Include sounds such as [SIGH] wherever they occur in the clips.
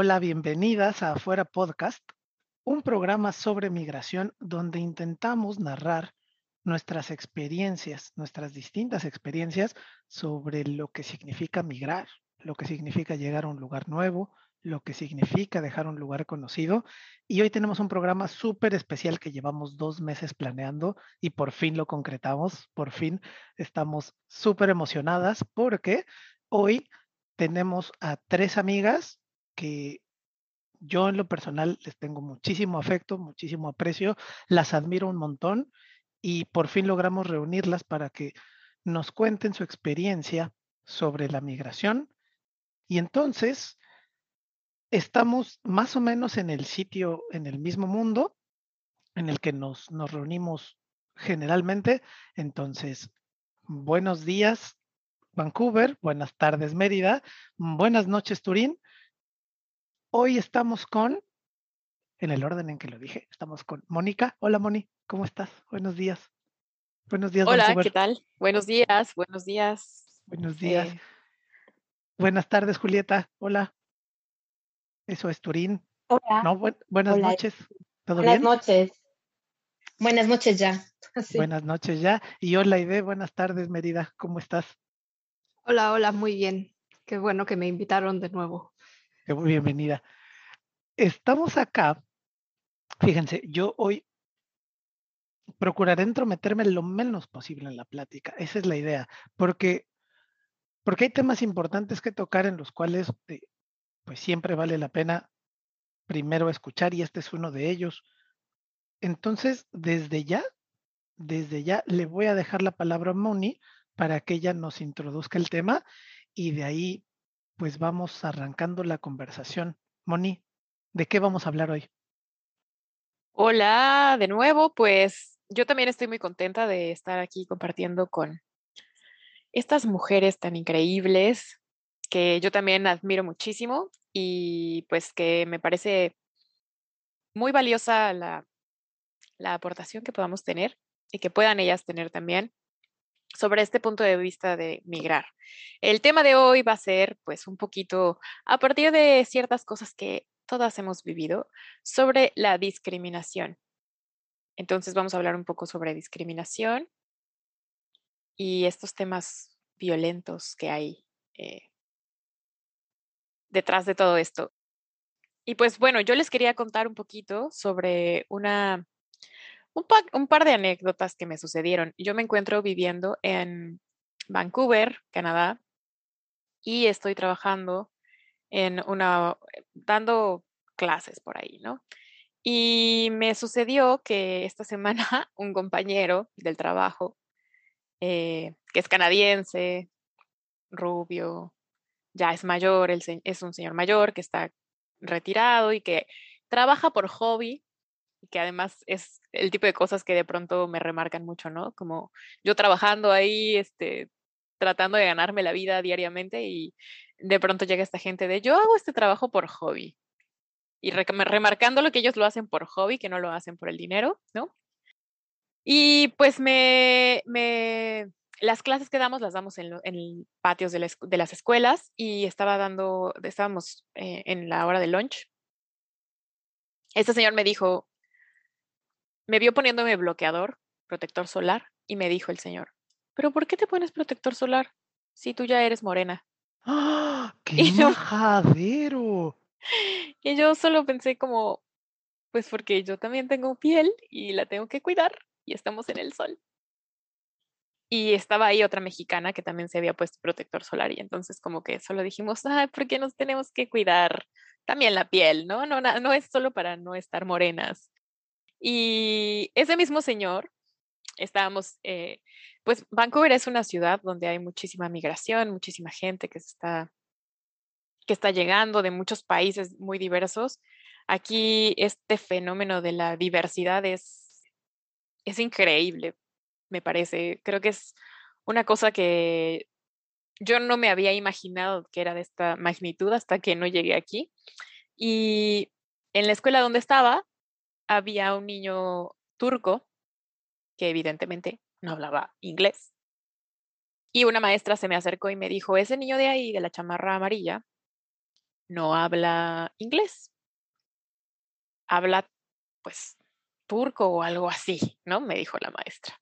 Hola, bienvenidas a Afuera Podcast, un programa sobre migración donde intentamos narrar nuestras experiencias, nuestras distintas experiencias sobre lo que significa migrar, lo que significa llegar a un lugar nuevo, lo que significa dejar un lugar conocido. Y hoy tenemos un programa súper especial que llevamos dos meses planeando y por fin lo concretamos, por fin estamos súper emocionadas porque hoy tenemos a tres amigas que yo en lo personal les tengo muchísimo afecto, muchísimo aprecio, las admiro un montón y por fin logramos reunirlas para que nos cuenten su experiencia sobre la migración. Y entonces estamos más o menos en el sitio, en el mismo mundo en el que nos, nos reunimos generalmente. Entonces, buenos días Vancouver, buenas tardes Mérida, buenas noches Turín Hoy estamos con, en el orden en que lo dije, estamos con Mónica. Hola Moni, ¿cómo estás? Buenos días. Buenos días. Hola, ¿qué tal? Buenos días, buenos días. Buenos días. Eh, buenas tardes, Julieta. Hola. Eso es Turín. Hola. No, buenas noches. ¿Todo buenas noches. Buenas noches ya. [LAUGHS] Buenas noches ya. Y hola, Ide. Buenas tardes, Mérida. ¿Cómo estás? Hola, hola, muy bien. Qué bueno que me invitaron de nuevo bienvenida. Estamos acá. Fíjense, yo hoy procuraré entrometerme lo menos posible en la plática. Esa es la idea, porque, porque hay temas importantes que tocar en los cuales eh, pues siempre vale la pena primero escuchar y este es uno de ellos. Entonces, desde ya, desde ya le voy a dejar la palabra a Moni para que ella nos introduzca el tema y de ahí pues vamos arrancando la conversación. Moni, ¿de qué vamos a hablar hoy? Hola, de nuevo, pues yo también estoy muy contenta de estar aquí compartiendo con estas mujeres tan increíbles que yo también admiro muchísimo y pues que me parece muy valiosa la, la aportación que podamos tener y que puedan ellas tener también sobre este punto de vista de migrar. El tema de hoy va a ser, pues, un poquito a partir de ciertas cosas que todas hemos vivido sobre la discriminación. Entonces vamos a hablar un poco sobre discriminación y estos temas violentos que hay eh, detrás de todo esto. Y pues bueno, yo les quería contar un poquito sobre una un, par de anécdotas que me sucedieron. Yo me encuentro viviendo en Vancouver, Canadá, y estoy trabajando en una, dando clases por ahí, ¿no? Y me sucedió que esta semana [LAUGHS] un compañero del trabajo, eh, que es canadiense, rubio, ya es mayor, es un señor mayor que está retirado y que trabaja por hobby que además es el tipo de cosas que de pronto me remarcan mucho, ¿no? Como yo trabajando ahí, este, tratando de ganarme la vida diariamente y de pronto llega esta gente de yo hago este trabajo por hobby y remarcando lo que ellos lo hacen por hobby, que no lo hacen por el dinero, ¿no? Y pues me, me las clases que damos las damos en, en patios de, de, las escuelas y estaba dando, estábamos eh, en la hora de lunch. Este señor me dijo, me vio poniéndome bloqueador, protector solar, y me dijo el señor, ¿pero por qué te pones protector solar si tú ya eres morena? ¡Ah! [LAUGHS] ¡Qué majadero! [LAUGHS] Y yo solo pensé como, pues porque yo también tengo piel y la tengo que cuidar y estamos en el sol. Y estaba ahí otra mexicana que también se había puesto protector solar y entonces como que solo dijimos, ay, ¿por qué nos tenemos que cuidar también la piel? ¿no? No, no es solo para no estar morenas. Y ese mismo señor, estábamos, eh, pues Vancouver es una ciudad donde hay muchísima migración, muchísima gente que está, que está llegando de muchos países muy diversos. Aquí este fenómeno de la diversidad es, es increíble, me parece. Creo que es una cosa que yo no me había imaginado que era de esta magnitud hasta que no llegué aquí. Y en la escuela donde estaba había un niño turco que evidentemente no hablaba inglés. Y una maestra se me acercó y me dijo, ese niño de ahí, de la chamarra amarilla, no habla inglés. Habla, pues, turco o algo así, ¿no? Me dijo la maestra.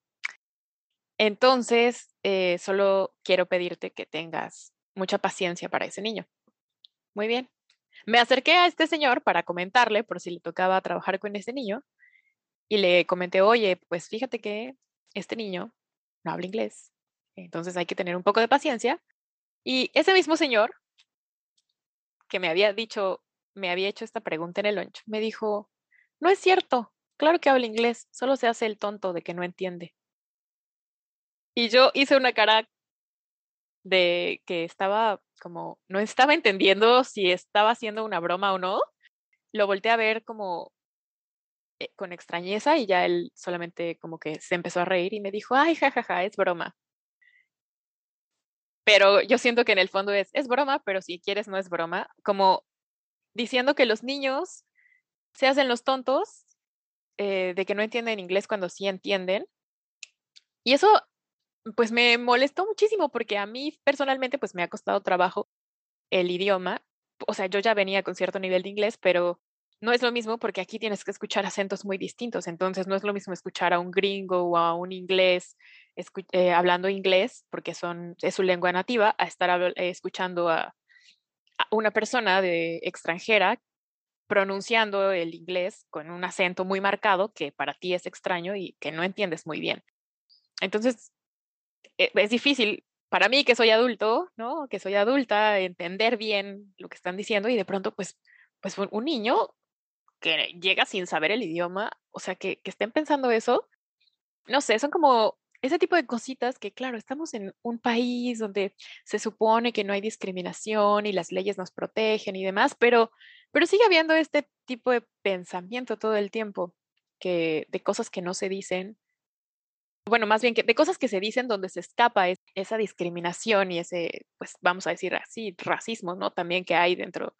Entonces, eh, solo quiero pedirte que tengas mucha paciencia para ese niño. Muy bien. Me acerqué a este señor para comentarle por si le tocaba trabajar con ese niño y le comenté, oye, pues fíjate que este niño no habla inglés, entonces hay que tener un poco de paciencia. Y ese mismo señor que me había dicho, me había hecho esta pregunta en el lunch, me dijo, no es cierto, claro que habla inglés, solo se hace el tonto de que no entiende. Y yo hice una cara de que estaba como, no estaba entendiendo si estaba haciendo una broma o no. Lo volteé a ver como eh, con extrañeza y ya él solamente como que se empezó a reír y me dijo, ay, jajaja, es broma. Pero yo siento que en el fondo es, es broma, pero si quieres no es broma, como diciendo que los niños se hacen los tontos eh, de que no entienden inglés cuando sí entienden. Y eso pues me molestó muchísimo porque a mí personalmente pues me ha costado trabajo el idioma. O sea, yo ya venía con cierto nivel de inglés, pero no es lo mismo porque aquí tienes que escuchar acentos muy distintos. Entonces no es lo mismo escuchar a un gringo o a un inglés eh, hablando inglés porque son, es su lengua nativa a estar escuchando a, a una persona de extranjera pronunciando el inglés con un acento muy marcado que para ti es extraño y que no entiendes muy bien. Entonces, es difícil para mí que soy adulto, ¿no? Que soy adulta, entender bien lo que están diciendo y de pronto, pues, pues un niño que llega sin saber el idioma, o sea, que, que estén pensando eso, no sé, son como ese tipo de cositas que, claro, estamos en un país donde se supone que no hay discriminación y las leyes nos protegen y demás, pero, pero sigue habiendo este tipo de pensamiento todo el tiempo, que, de cosas que no se dicen, bueno, más bien que de cosas que se dicen donde se escapa esa discriminación y ese, pues vamos a decir así, racismo, ¿no? También que hay dentro,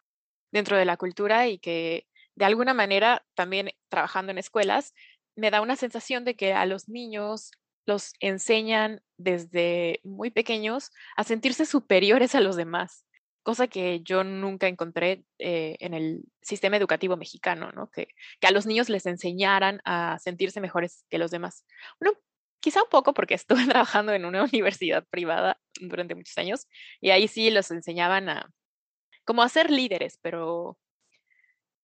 dentro de la cultura y que de alguna manera también trabajando en escuelas me da una sensación de que a los niños los enseñan desde muy pequeños a sentirse superiores a los demás, cosa que yo nunca encontré eh, en el sistema educativo mexicano, ¿no? Que, que, a los niños les enseñaran a sentirse mejores que los demás. Bueno, quizá un poco porque [LAUGHS] estuve trabajando en una universidad privada durante muchos años y ahí sí los enseñaban a como a ser líderes, pero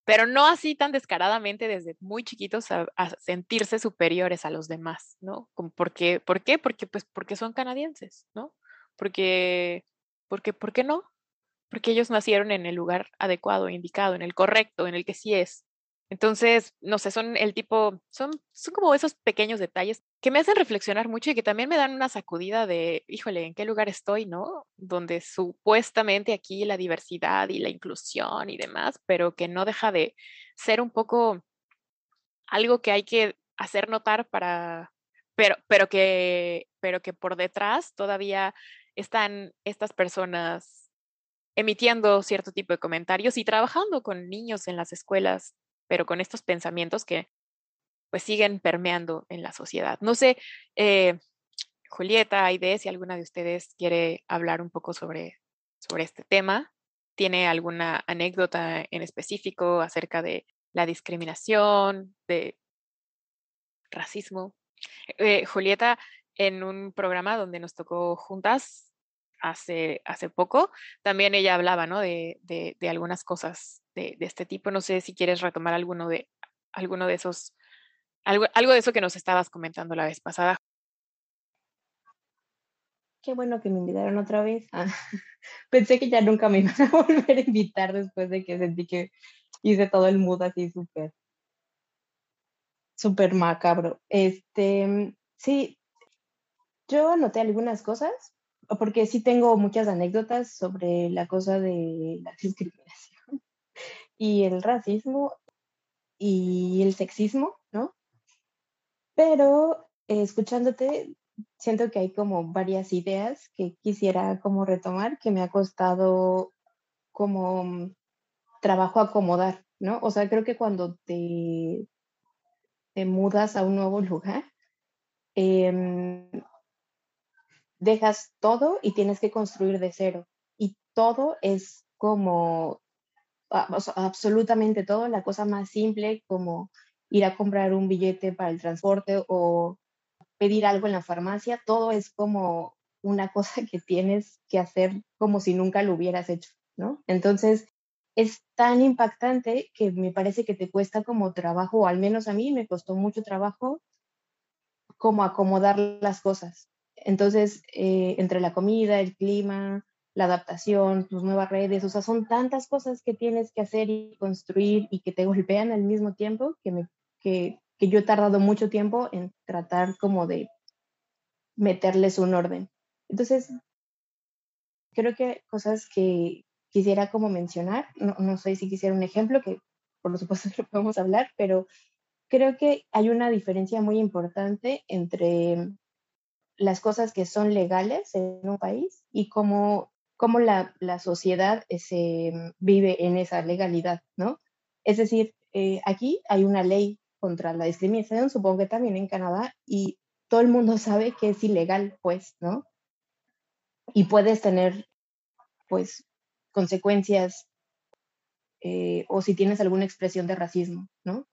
pero no así tan descaradamente desde muy chiquitos a, sentirse superiores a los demás, ¿no? ¿Por qué? ¿Por qué? Porque pues porque son canadienses, ¿no? Porque porque ¿por qué no? Porque ellos nacieron en el lugar adecuado, indicado, en el correcto, en el que sí es, entonces, no sé, son el tipo, son, son como esos pequeños detalles que me hacen reflexionar mucho y que también me dan una sacudida de, híjole, ¿en qué lugar estoy, no? Donde supuestamente aquí la diversidad y la inclusión y demás, pero que no deja de ser un poco algo que hay que hacer notar para, pero, pero que, pero que por detrás todavía están estas personas emitiendo cierto tipo de comentarios y trabajando con niños en las escuelas pero con estos pensamientos que pues siguen permeando en la sociedad. No sé, eh, Julieta, Aide, si alguna de ustedes quiere hablar un poco sobre, sobre este tema, tiene alguna anécdota en específico acerca de la discriminación, de racismo. Eh, Julieta, en un programa donde nos tocó juntas hace, hace poco, también ella hablaba ¿no? de, de algunas cosas de, este tipo. No sé si quieres retomar alguno de, alguno de esos, algo, algo de eso que nos estabas comentando la vez pasada. Qué bueno que me invitaron otra vez. Ah, [LAUGHS] pensé que ya nunca me [LAUGHS] iban a volver a invitar después de que sentí que hice todo el mood así súper, súper macabro. Este, sí, yo anoté algunas cosas, porque sí tengo muchas anécdotas sobre la cosa de la [LAUGHS] discriminación y el racismo. y el sexismo, ¿no? Pero eh, escuchándote, siento que hay como varias ideas que quisiera como retomar, que me ha costado como mm, trabajo acomodar, ¿no? O sea, creo que cuando te, te mudas a un nuevo lugar, em, dejas todo y tienes que construir de cero. Y todo es como, absolutamente todo, la cosa más simple como ir a comprar un billete para el transporte o pedir algo en la farmacia, todo es como una [LAUGHS] cosa que tienes que hacer como si nunca lo hubieras hecho, ¿no? Entonces, es tan impactante que me parece que te cuesta como trabajo, o al menos a mí me costó mucho trabajo como acomodar las cosas. Entonces, eh, entre la comida, el clima, la adaptación, tus nuevas redes, o sea, son tantas cosas que tienes que hacer y construir y que te [LAUGHS] golpean al mismo tiempo que, me, que, que yo he tardado mucho tiempo en tratar como de meterles un orden. Entonces, creo que cosas que quisiera como mencionar, no, no sé si quisiera un ejemplo, que por supuesto [LAUGHS] lo podemos hablar, pero creo que hay una diferencia muy importante entre las cosas que son legales en un país y cómo, cómo la, la, sociedad se vive en esa legalidad, ¿no? Es decir, eh, aquí hay una ley contra la discriminación, supongo que también en Canadá, y todo el mundo [LAUGHS] sabe que es ilegal, pues, ¿no? Y puedes tener, pues, consecuencias eh, o si tienes alguna expresión de racismo, ¿no?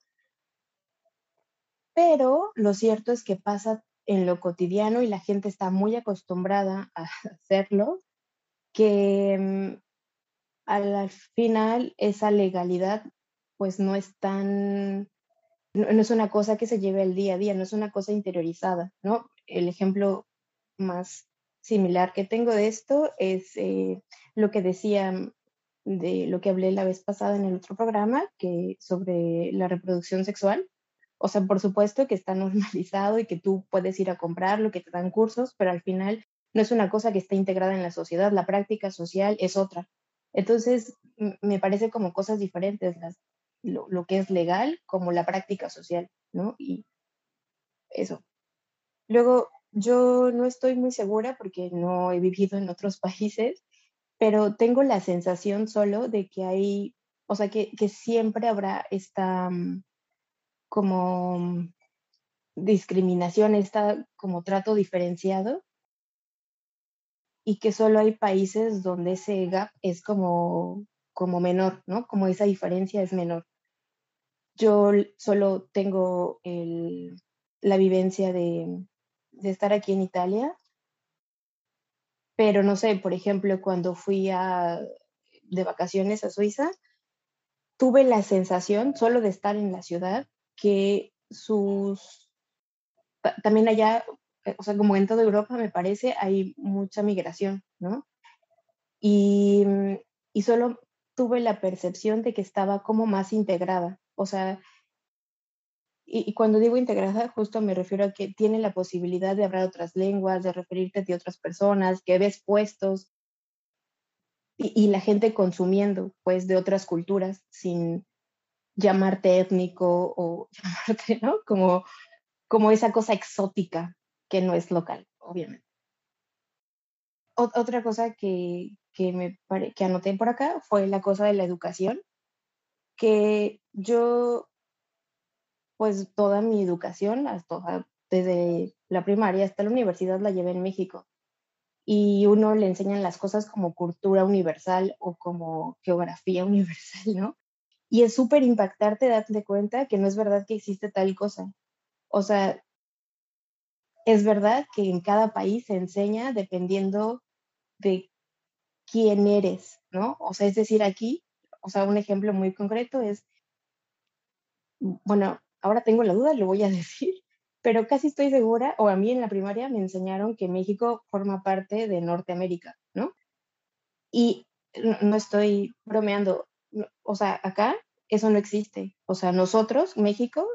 Pero lo cierto es que pasa en lo cotidiano y la gente está muy acostumbrada a [LAUGHS] hacerlo, que mm, al final esa legalidad pues no es tan, no, es una cosa que se lleve al día a día, no es una cosa interiorizada, ¿no? El ejemplo más similar que tengo de esto es eh, lo que decía de lo que hablé la vez pasada en el otro programa, que sobre la reproducción sexual, o sea, por supuesto que está [LAUGHS] normalizado y que tú puedes ir a comprarlo, que te dan cursos, pero al final no es una cosa que está integrada en la sociedad, la práctica social es otra. Entonces, me parece como cosas diferentes las, lo, lo, que es legal como la práctica social, ¿no? Y eso. Luego, yo no estoy muy segura porque no he vivido en otros [LAUGHS] países, pero tengo la sensación solo de que hay, o sea, que, que siempre habrá esta mm, como discriminación, está como trato diferenciado y que solo hay países donde ese gap es como, como menor, ¿no? Como esa diferencia es menor. Yo solo tengo el, la vivencia de, de estar aquí en Italia, pero no sé, por ejemplo, cuando fui a, de vacaciones a Suiza, tuve la sensación solo de estar en la ciudad que sus, también allá, o sea, como en toda Europa me parece, hay mucha migración, ¿no? Y, mm, y solo tuve la percepción de que estaba como más integrada, o sea, y, y, cuando digo integrada, justo me refiero a que tiene la posibilidad de hablar otras lenguas, de referirte a otras personas, que ves puestos y, y, la gente consumiendo, pues, de otras culturas sin, llamarte étnico o [LAUGHS] llamarte, ¿no? Como, como esa cosa exótica que no es local, obviamente. otra cosa que, que, me que anoté por acá fue la cosa de la educación, que yo, pues toda mi educación, hasta, desde la primaria hasta la universidad, la llevé en México. Y uno le enseñan las cosas como cultura universal o como geografía [LAUGHS] universal, ¿no? Y es súper impactarte darte cuenta que no es verdad que existe tal cosa. O sea, es verdad que en cada país se enseña dependiendo de quién eres, ¿no? O sea, es decir, aquí, o sea, un ejemplo muy concreto es, bueno, ahora tengo la duda, lo voy a [LAUGHS] decir, pero casi estoy segura, o a mí en la primaria me enseñaron que México forma parte de Norteamérica, ¿no? Y no estoy bromeando, o sea, acá eso no existe. O sea, nosotros, México,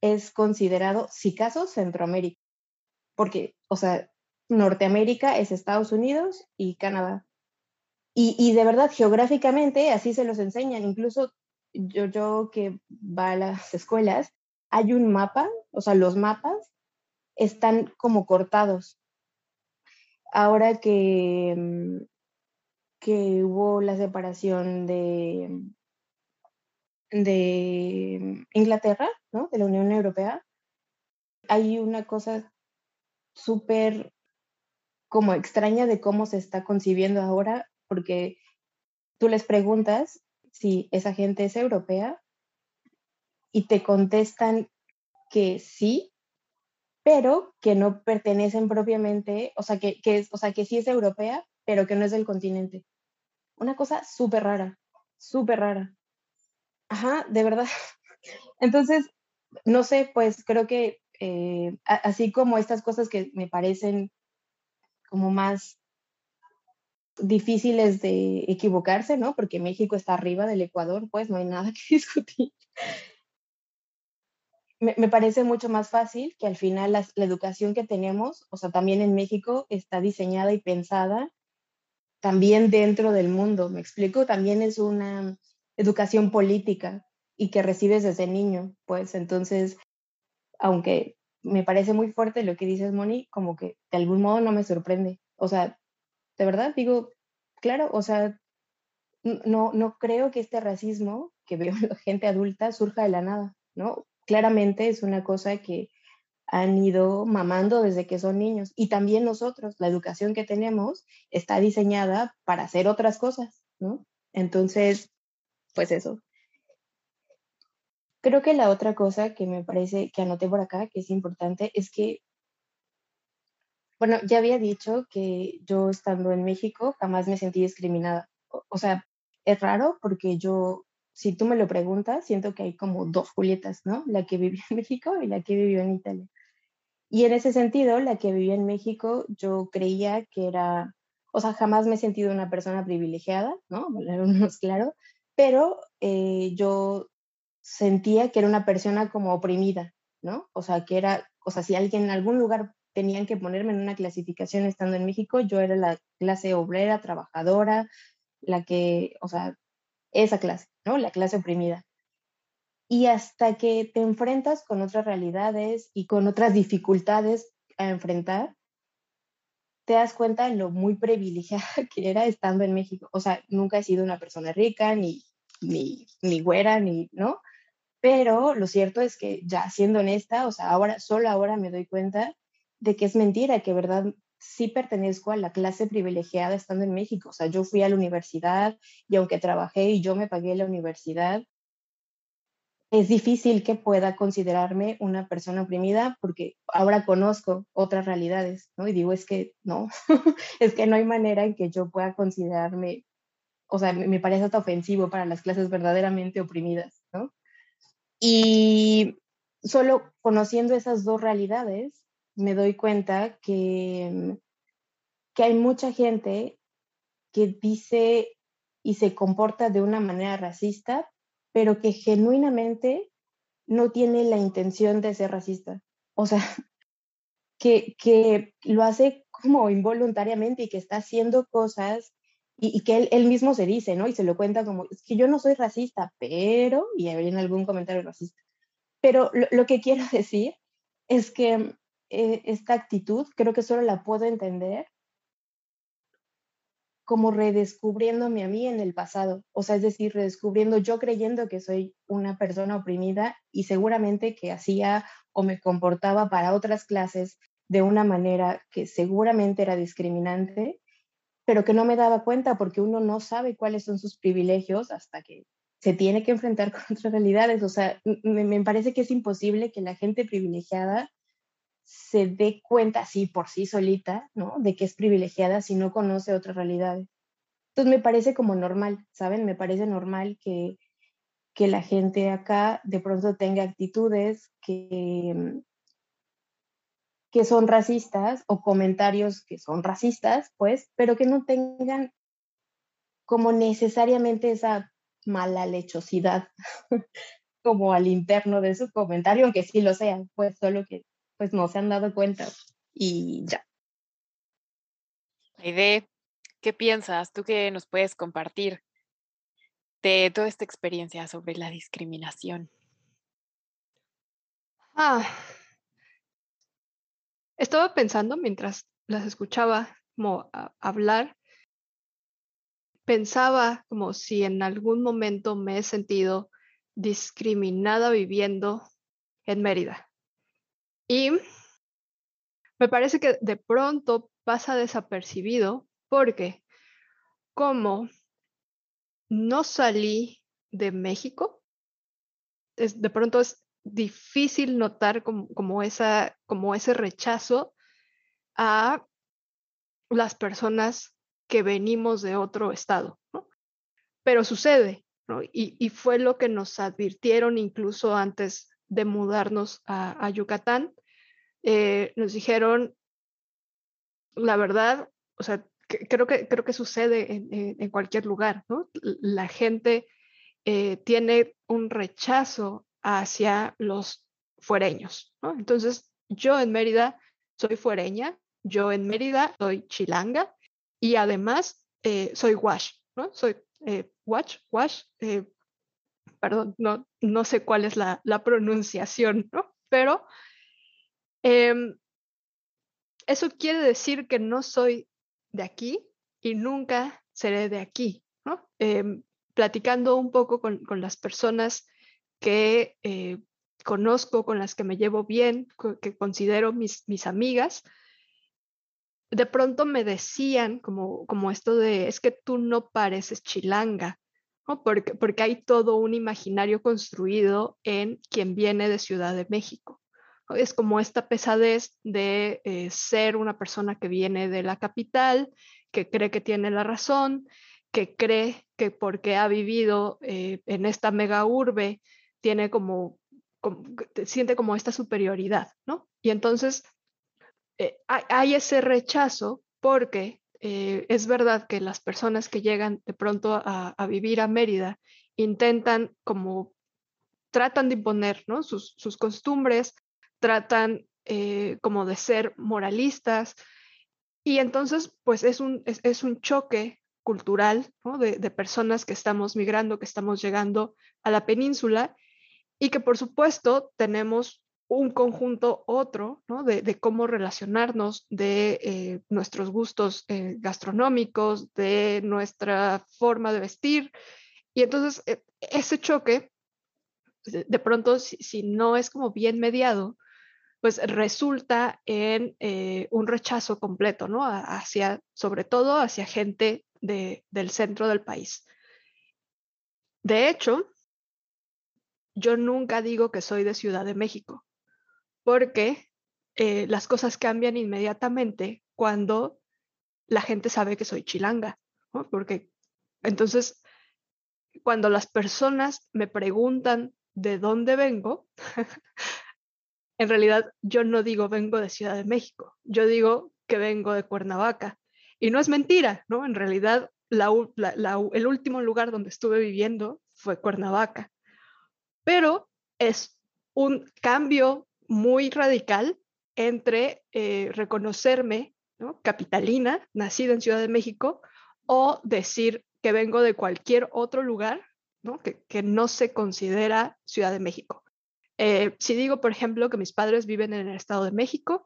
es considerado, si caso, Centroamérica. Porque, o sea, Norteamérica es Estados Unidos y Canadá. Y, y, de verdad, geográficamente, así se los enseñan. Incluso yo, yo que va a las escuelas, hay un mapa, o sea, los mapas están como cortados. Ahora que, mm, que hubo la separación de, de Inglaterra, ¿no? De la Unión Europea, hay una cosa súper como extraña de cómo se está concibiendo ahora, porque tú les preguntas si esa gente es europea y te contestan que sí, pero que no pertenecen propiamente, o sea, que, que, o sea, que sí es europea, pero que no es del continente. Una cosa súper rara, súper rara. Ajá, de verdad. [LAUGHS] Entonces, no sé, pues creo que eh, así como estas cosas que me parecen como más difíciles de equivocarse, ¿no? Porque México está arriba del Ecuador, pues no hay nada que [LAUGHS] discutir. Me, parece mucho más fácil que al final la educación que tenemos, o sea, también en México está diseñada y pensada también dentro del mundo, me explico, también es una educación política y que recibes desde niño, pues entonces, aunque me parece muy fuerte lo que dices, Moni, como que de algún modo no me sorprende. O sea, de verdad digo, claro, o sea, no, no creo que este racismo que veo en la gente adulta surja de la nada, ¿no? Claramente es una cosa que han ido mamando desde que son niños. Y también nosotros, la educación que tenemos está diseñada para hacer otras cosas, ¿no? Entonces, pues eso. Creo que la otra cosa que me parece que anoté por acá, que es importante, es que, bueno, ya había dicho que yo estando en México jamás me sentí discriminada. O, sea, es raro porque yo, si tú me lo preguntas, siento que hay como dos Julietas, ¿no? La que vivió en México y la que vivió en Italia. Y en ese sentido, la que vivía en México, yo creía que era, o sea, jamás me he sentido una persona privilegiada, ¿no? es [LAUGHS] claro, pero eh, yo sentía que era una persona como oprimida, ¿no? O sea, que era, o sea, si alguien en algún lugar tenían que ponerme en una clasificación estando en México, yo era la clase obrera, trabajadora, la que, o sea, esa clase, ¿no? La clase oprimida. Y hasta que te enfrentas con otras realidades y con otras dificultades a enfrentar, te das cuenta de lo muy privilegiada [LAUGHS] que era estando en México. O sea, nunca he sido una persona rica, ni, ni, ni güera, ni, ¿no? Pero lo cierto es que ya siendo honesta, o sea, ahora, solo ahora me doy cuenta de que es mentira, que verdad sí pertenezco a la clase privilegiada estando en México. O sea, yo fui a la universidad y aunque trabajé y yo me pagué la universidad, es difícil que pueda considerarme una persona oprimida porque ahora conozco otras realidades, ¿no? Y digo, es que no, [LAUGHS] es que no hay manera en que yo pueda considerarme, o sea, me, parece hasta ofensivo para las clases verdaderamente oprimidas, ¿no? Y solo conociendo esas dos realidades, me doy cuenta que, que hay mucha gente que dice y se comporta de una manera racista pero que genuinamente no tiene la intención de ser racista. O sea, [LAUGHS] que, que lo hace como involuntariamente y que está haciendo cosas y, que él, mismo se dice, ¿no? Y se lo cuenta como, es que yo no soy racista, pero, y en algún comentario racista. Pero lo, que quiero [LAUGHS] decir es que eh, esta actitud creo que solo la puedo entender como redescubriéndome a mí en el pasado, o sea, es decir, redescubriendo yo creyendo que soy una persona oprimida y seguramente que hacía o me comportaba para otras clases de una manera que seguramente era discriminante, pero que no me daba cuenta porque uno no sabe cuáles son sus privilegios hasta que se tiene que enfrentar [LAUGHS] con otras realidades. O sea, me, parece que es imposible que la gente privilegiada se dé cuenta así por sí solita, ¿no? De que es privilegiada si no conoce otras realidades. Entonces me parece como normal, ¿saben? Me parece normal que, que la gente acá de pronto tenga actitudes que, que son racistas o comentarios que son racistas, pues, pero que no tengan como necesariamente esa mala lechosidad [LAUGHS] como al interno de su comentario, aunque sí lo sean, pues solo que pues no se han dado cuenta y ya. Aide, ¿qué piensas? ¿Tú qué nos puedes compartir? de toda esta experiencia sobre la discriminación? Ah, estaba pensando mientras las escuchaba hablar, pensaba como si en algún momento me he sentido discriminada viviendo en Mérida. Y me parece que de pronto pasa desapercibido porque como no salí de México, es, de pronto es difícil notar como, esa, como ese rechazo a las personas que venimos de otro estado, Pero sucede, y, fue lo que nos advirtieron incluso antes de mudarnos a, Yucatán. Eh, nos dijeron, la verdad, o sea, creo, que, creo que sucede en, cualquier lugar. La gente eh, tiene un rechazo hacia los fuereños. Entonces, yo en Mérida soy fuereña, yo en Mérida soy chilanga y además eh, soy wash, ¿no? Soy eh, wash, eh, perdón, no, no sé cuál es la, la pronunciación, ¿no? Pero em, eso quiere decir que no soy de aquí y nunca seré de aquí, ¿no? Em, platicando un poco con, con las personas que eh, conozco, con las que me llevo bien, que considero mis, mis amigas, de pronto me decían como, como esto de, es que tú no pareces chilanga, ¿no? porque, porque hay todo un imaginario construido en quien viene de Ciudad de México. Es como esta pesadez de eh, ser una persona que viene de la capital, que cree que tiene la razón, que cree que porque ha vivido eh, en esta mega urbe tiene como, siente como esta superioridad, ¿no? Y entonces eh, hay, ese rechazo porque eh, es verdad que las personas que llegan de pronto a, vivir a Mérida intentan como, tratan de imponer, ¿no? Sus, costumbres, tratan eh, como de ser moralistas, y entonces, pues es un, es, un choque cultural de, personas que estamos migrando, que estamos llegando a la península y que por supuesto tenemos un conjunto otro de, cómo relacionarnos, de eh, nuestros gustos eh, gastronómicos, de nuestra forma de vestir. Y entonces e, ese choque, de, pronto, si, no es como bien mediado, pues resulta en eh, un rechazo completo, ¿no? Hacia, sobre todo hacia gente del centro del país. De hecho, yo nunca digo que soy de Ciudad de México, porque eh, las cosas cambian inmediatamente cuando la gente sabe que soy chilanga, porque entonces cuando las personas me preguntan de dónde vengo, [LAUGHS] en realidad yo no digo vengo de Ciudad de México, yo digo que vengo de Cuernavaca. Y no es mentira, ¿no? En realidad el último lugar donde estuve viviendo fue Cuernavaca pero es un cambio muy radical entre eh, reconocerme capitalina, nacida en Ciudad de México, o decir que vengo de cualquier otro lugar Que, no se considera Ciudad de México. Eh, si digo, por ejemplo, que mis padres viven en el Estado de México,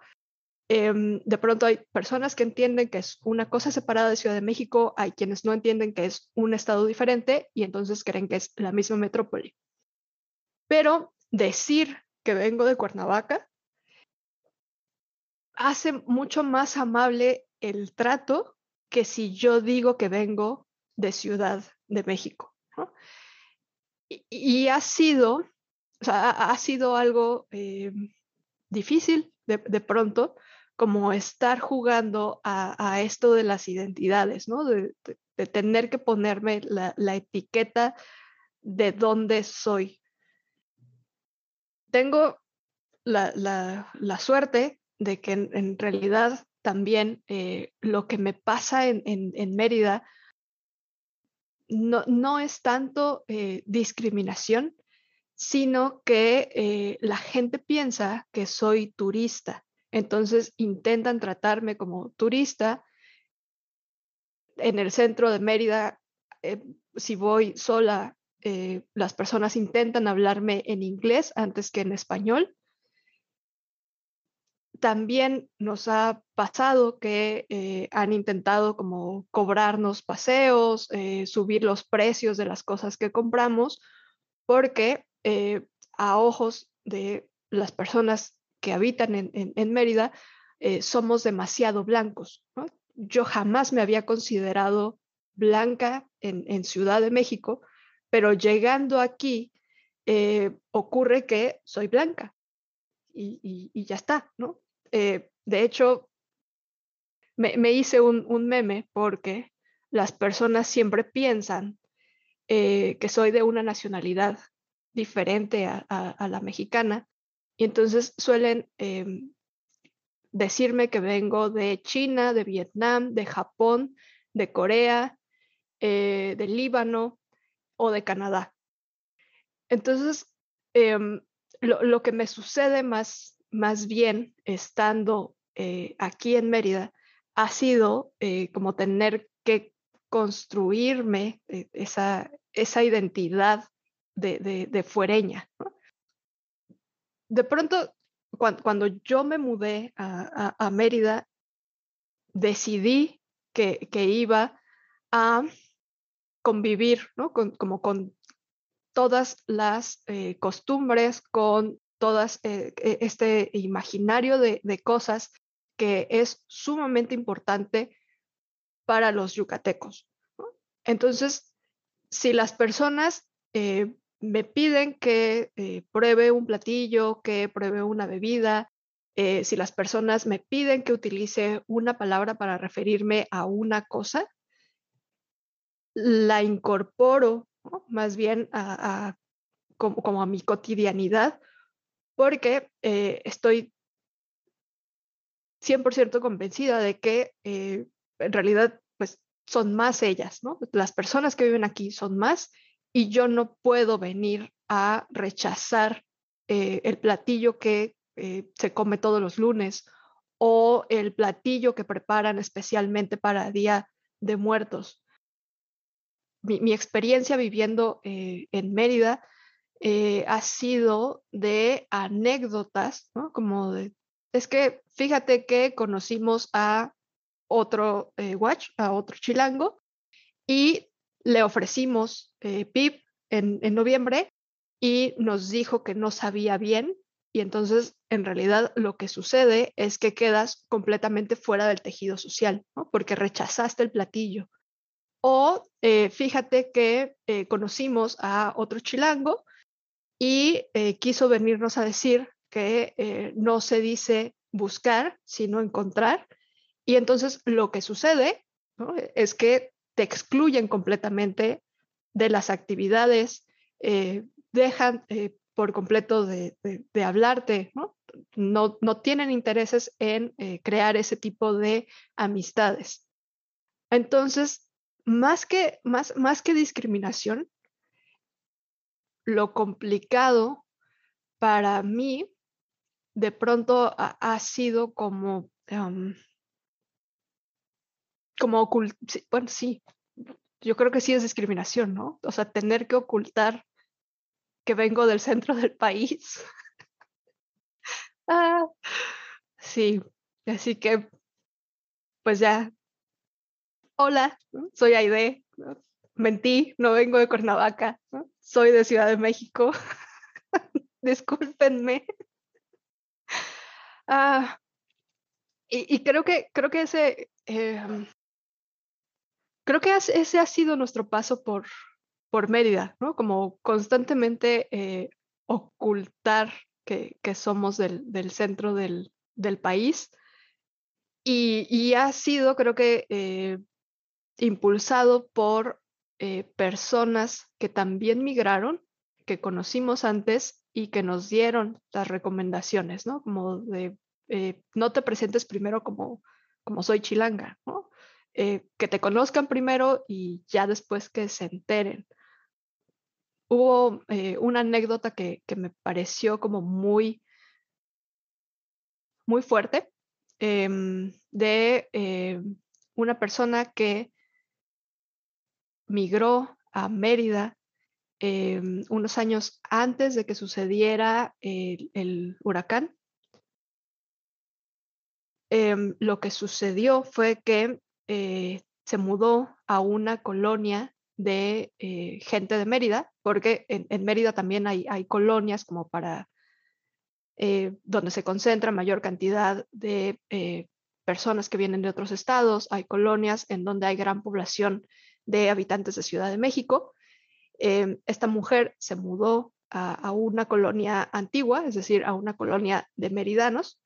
em, de pronto hay personas que entienden que es una cosa separada de Ciudad de México, hay quienes no entienden que es un estado diferente y entonces creen que es la misma metrópoli. Pero decir que vengo de Cuernavaca hace mucho más amable el trato que si yo digo que vengo de Ciudad de México. Y, ha sido, ha sido algo eh, difícil de, pronto, como estar jugando a, esto de las identidades, ¿no? de, tener que ponerme la, la, etiqueta de dónde soy, tengo la, suerte de que en, realidad también eh, lo que me pasa en, Mérida no, es tanto eh, discriminación, sino que eh, la gente piensa que soy turista. Entonces intentan tratarme como turista. En el centro de Mérida si voy sola, eh, las personas intentan hablarme en inglés antes que en español. También nos ha pasado que eh, han intentado como cobrarnos paseos, eh, subir los precios de las cosas que compramos, porque a ojos de las personas que habitan en, Mérida, somos demasiado blancos. Yo jamás me había considerado blanca en, Ciudad de México, pero llegando aquí ocurre que soy blanca y, ya está, ¿no? Eh, de hecho, me, hice un, meme porque las personas siempre piensan eh, que soy de una nacionalidad diferente a, la mexicana y entonces suelen em, decirme que vengo de China, de Vietnam, de Japón, de Corea, eh, de Líbano o de Canadá. Entonces, em, lo, que me sucede más más bien estando eh, aquí en Mérida ha sido eh, como tener que construirme eh, esa, esa, identidad de, fuereña. De pronto, cuando, yo me mudé a, Mérida, decidí que, iba a convivir, como con todas las costumbres, con todas eh, e, este imaginario de, cosas que es sumamente importante para los yucatecos. Entonces, si las personas eh, me piden que eh, pruebe un platillo, que pruebe una bebida, si las personas me piden que utilice una palabra para referirme a una cosa, la incorporo más bien como, a mi cotidianidad porque eh, estoy 100% convencida de que eh, en realidad pues son más ellas. Las personas que viven aquí son más y yo no puedo venir a rechazar eh, el platillo que se come todos los lunes o el platillo que preparan especialmente para Día de Muertos. Mi, experiencia viviendo en Mérida eh, ha sido de anécdotas, ¿no? Como de, es que fíjate que conocimos a otro eh, watch, a otro chilango, y le ofrecimos eh, PIP en, en noviembre y nos dijo que no sabía bien y entonces en realidad lo que sucede es que quedas completamente fuera del tejido social, porque rechazaste el platillo. O fíjate que conocimos a otro chilango y eh, quiso venirnos a decir que eh, no se dice buscar, sino encontrar. Y entonces lo que sucede es que te excluyen completamente de las actividades, eh, dejan por completo de, hablarte, ¿no? ¿no? tienen intereses en crear ese tipo de amistades. Entonces, más que, más, más que discriminación, lo complicado para mí de pronto ha, sido como, como bueno, sí, yo creo que sí es discriminación, ¿no? O sea, tener que ocultar que vengo del centro del país. [LAUGHS] ah, sí, así que, pues ya, hola, soy Aide, mentí, no vengo de Cuernavaca, soy de Ciudad de México. [LAUGHS] Discúlpenme. Ah, y, creo que creo que ese em, creo que ese ha sido nuestro paso por, por Mérida, ¿no? Como constantemente eh, ocultar que, somos del, centro del, país. Y, ha sido, creo que, eh, impulsado por eh, personas que también migraron, que conocimos antes y que nos dieron las recomendaciones, ¿no? Como de, eh, no te presentes primero como, como soy chilanga, ¿no? Eh, que te conozcan primero y ya después que se enteren. Hubo una anécdota que, que, me pareció como muy, muy fuerte em, de una persona que migró a Mérida em, unos años antes de que sucediera el, huracán. Em, lo que sucedió fue que eh, se mudó a una colonia de eh, gente de Mérida, porque en, Mérida también hay, hay, colonias como para eh, donde se concentra mayor cantidad de personas que vienen de otros estados, hay colonias en donde hay gran población de habitantes de Ciudad de México. Em, esta mujer se mudó a, una colonia antigua, es decir, a una colonia de meridanos,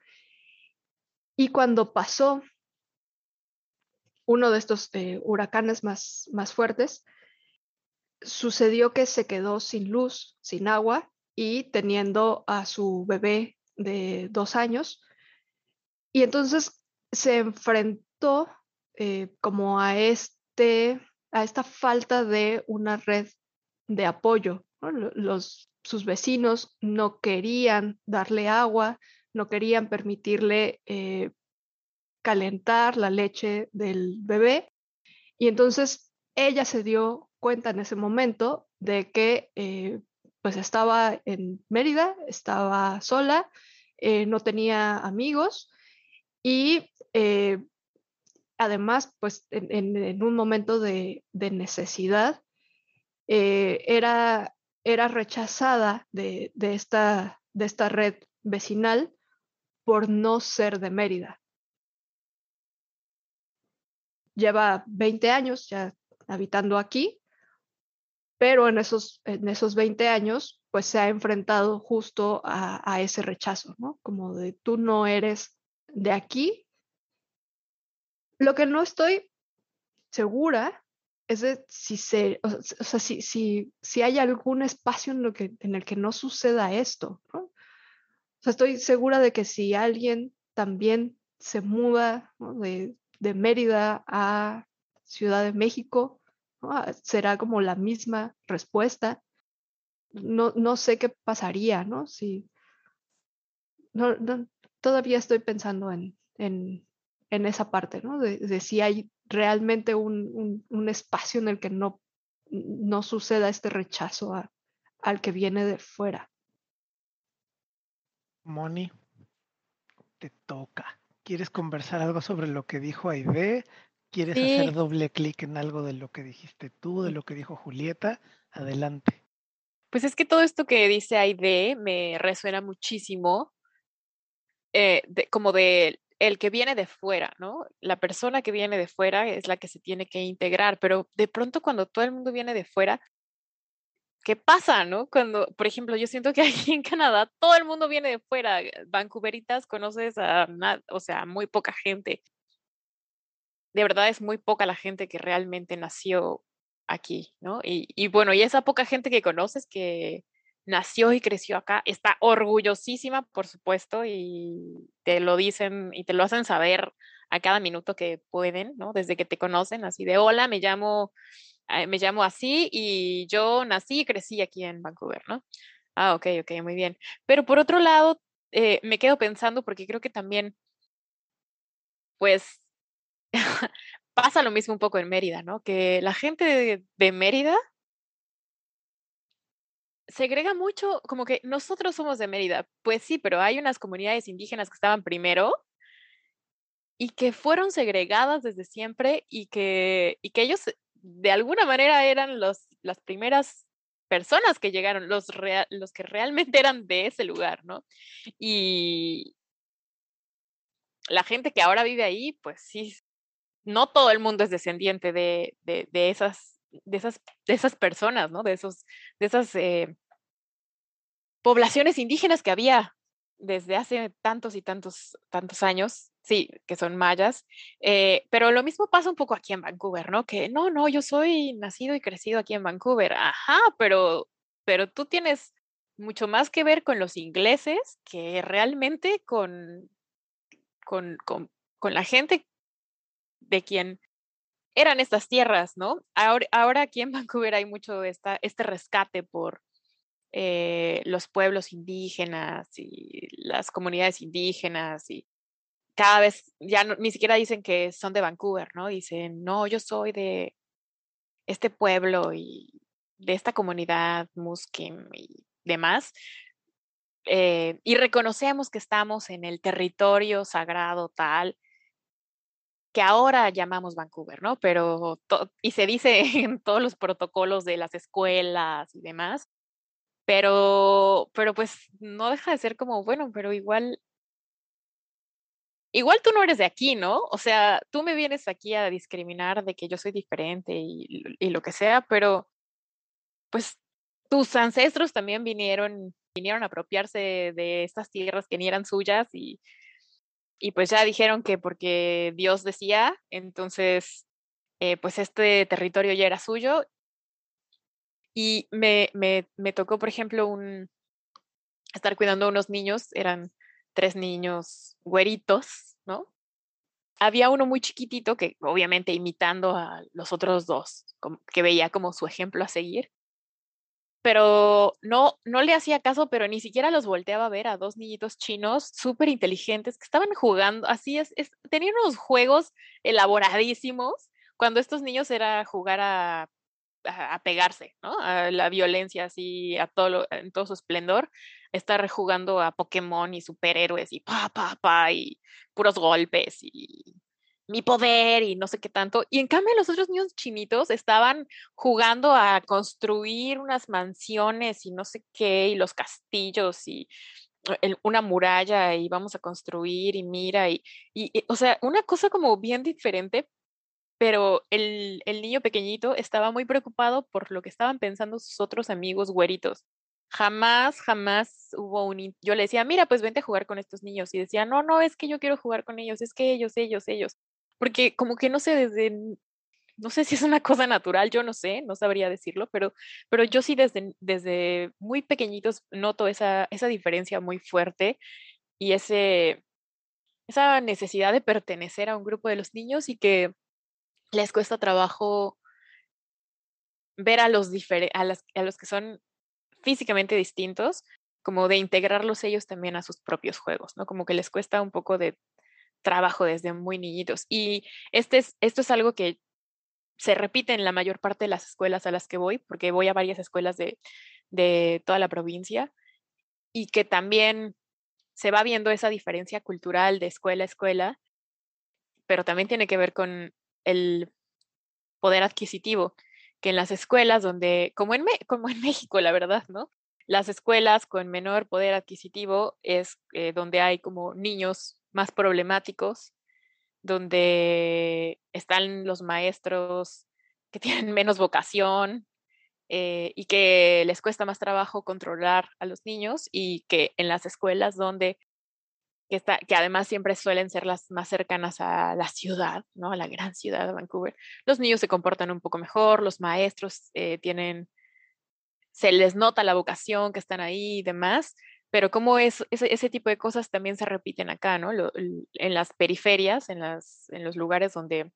y cuando pasó uno de estos eh, huracanes más, más fuertes, sucedió que se quedó sin luz, sin agua y teniendo a su bebé de dos años. Y entonces se enfrentó eh, como a, este, a esta falta de una red de apoyo. Los, sus vecinos no querían darle agua, no querían permitirle eh, calentar la leche del bebé. Y entonces ella se dio cuenta en ese momento de que eh, pues estaba en Mérida, estaba sola, no tenía amigos y eh, además, pues en, un momento de, necesidad, eh, era, era, rechazada de, esta, de esta red vecinal por no ser de Mérida. Lleva 20 años ya habitando aquí, pero en esos, en esos 20 años, pues se ha enfrentado justo a, a ese rechazo, ¿no? Como de tú no eres de aquí. Lo que no estoy segura es de si se, o sea, si, si, si, hay algún espacio en, lo que, en el que no suceda esto. O sea, estoy segura de que si alguien también se muda de, de, Mérida a Ciudad de México, ah, será como la misma respuesta. No, no sé qué pasaría, ¿no? Si, todavía estoy pensando en, esa parte, ¿no? De, si hay realmente un, espacio en el que no, no suceda este rechazo al que viene de fuera. Moni, te toca. ¿Quieres conversar algo sobre lo que dijo Aide? ¿Quieres hacer doble clic en algo de lo que dijiste tú, de lo que dijo Julieta? Adelante. Pues es que todo esto que dice Aide me resuena muchísimo eh, como de el que viene de fuera, ¿no? La persona que viene de fuera es la que se tiene que integrar, pero de pronto cuando todo el mundo viene de fuera, ¿qué pasa, no? Cuando, por ejemplo, yo siento que [LAUGHS] aquí en Canadá todo el mundo viene de fuera. Vancouveritas conoces a, o sea, muy poca gente. De verdad es muy poca la gente que realmente nació aquí, ¿no? Y, y bueno, y esa poca gente que conoces que nació y creció acá, está orgullosísima, por supuesto, y te lo dicen y te lo hacen saber a cada minuto que pueden, ¿no? Desde que te conocen, así de, hola, me llamo, eh, me llamo así y yo nací y crecí aquí en Vancouver, ¿no? Ah, ok, ok, muy bien. Pero por otro lado, eh, me quedo pensando porque creo que también, pues, [LAUGHS] pasa lo mismo un poco en Mérida, ¿no? Que la gente de Mérida segrega mucho, como que nosotros somos de Mérida. Pues sí, pero hay unas comunidades indígenas que estaban primero y que fueron segregadas desde siempre y que, y que ellos de alguna manera eran los, las primeras personas que llegaron, los, los que realmente eran de ese lugar, ¿no? Y la gente que ahora vive ahí, pues sí, no todo el mundo es descendiente de, de, de esas de esas, de esas personas, ¿no? De, esos, de esas eh, poblaciones indígenas que había desde hace tantos y tantos, tantos años, sí, que son mayas, eh, pero lo mismo pasa un poco aquí en Vancouver, ¿no? Que no, no, yo soy nacido y crecido aquí en Vancouver, ajá, pero, pero tú tienes mucho más que ver con los ingleses que realmente con, con, con, con la gente de quien eran estas tierras, ¿no? Ahora, ahora aquí en Vancouver hay mucho esta, este rescate por eh, los pueblos indígenas y las comunidades indígenas y cada vez ya ni siquiera dicen que son de Vancouver, ¿no? Dicen, no, yo soy de este pueblo y de esta comunidad muslim y demás, eh, y reconocemos que estamos en el territorio sagrado tal que ahora llamamos Vancouver, ¿no? Pero, y se dice [LAUGHS] en todos los protocolos de las escuelas y demás, pero, pero pues no deja de ser como, bueno, pero igual, igual tú no eres de aquí, ¿no? O sea, tú me vienes aquí a discriminar de que yo soy diferente y, y lo que sea, pero pues tus ancestros también vinieron, vinieron a apropiarse de estas tierras que ni eran suyas y, y pues ya dijeron que porque Dios decía, entonces eh, pues este territorio ya era suyo. Y me, me, tocó, por ejemplo, un, estar cuidando a unos niños, eran tres niños güeritos, ¿no? Había uno muy chiquitito que obviamente imitando a los otros dos, que veía como su ejemplo a seguir pero no, no le hacía caso, pero ni siquiera los volteaba a ver a dos niñitos chinos súper inteligentes que estaban jugando, así es, tenían unos juegos elaboradísimos cuando estos niños era jugar a, a, pegarse, ¿no? A la violencia así, a todo en todo su esplendor, estar jugando a Pokémon y superhéroes y pa, pa, pa, y puros golpes y mi poder y no sé qué tanto. Y en cambio los otros niños chinitos estaban jugando a construir unas mansiones y no sé qué, y los castillos y una muralla y vamos a construir y mira, y, y, o sea, una cosa como bien diferente, pero el, el niño pequeñito estaba muy preocupado por lo que estaban pensando sus otros amigos güeritos. Jamás, jamás hubo un... Yo le decía, mira, pues vente a jugar con estos niños. Y decía, no, no, es que yo quiero jugar con ellos, es que ellos, ellos, ellos porque como que no sé, desde, no sé si es una cosa natural, yo no sé, no sabría decirlo, pero, pero yo sí desde, desde muy pequeñitos noto esa, esa diferencia muy fuerte y ese, esa necesidad de pertenecer a un grupo de los niños y que les cuesta trabajo ver a los, a, a los que son físicamente distintos, como de integrarlos ellos también a sus propios juegos, ¿no? Como que les cuesta un poco de trabajo desde muy niñitos. Y este es, esto es algo que se repite en la mayor parte de las escuelas a las que voy, porque voy a varias escuelas de, de toda la provincia, y que también se va viendo esa diferencia cultural de escuela a escuela, pero también tiene que ver con el poder adquisitivo, que en las escuelas donde, como en, [LAUGHS] como en México, la verdad, ¿no? Las escuelas con menor poder adquisitivo es eh, donde hay como niños más problemáticos, donde están los maestros que [LAUGHS] tienen menos vocación eh, y que les cuesta más trabajo controlar a los niños y que en las escuelas donde que, además siempre suelen ser las más cercanas a la ciudad, ¿no? A la gran ciudad de Vancouver. Los niños se comportan un poco mejor, los maestros eh, tienen, se les nota la vocación que están ahí y demás, pero como es, ese, ese, tipo de cosas también se repiten acá, ¿no? en las periferias, en, las, en los lugares donde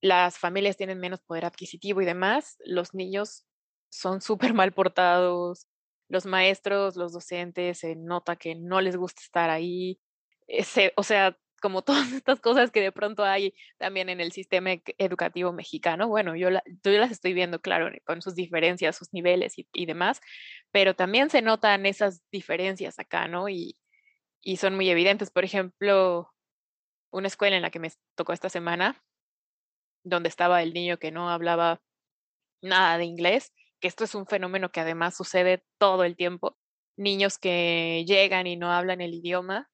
las familias tienen menos poder adquisitivo y demás, los niños son súper mal portados, los maestros, los docentes, se nota que no les gusta estar ahí, ese, o sea, como todas estas cosas que de pronto hay también en el sistema educativo mexicano. Bueno, yo, yo las estoy viendo, claro, con sus diferencias, sus niveles y, y, demás, pero también se notan esas diferencias acá, ¿no? Y, y son muy evidentes. Por ejemplo, una escuela en la que me tocó esta semana, donde estaba el niño que no hablaba nada de inglés, que esto es un fenómeno que además sucede todo el tiempo. Niños que llegan y no hablan el idioma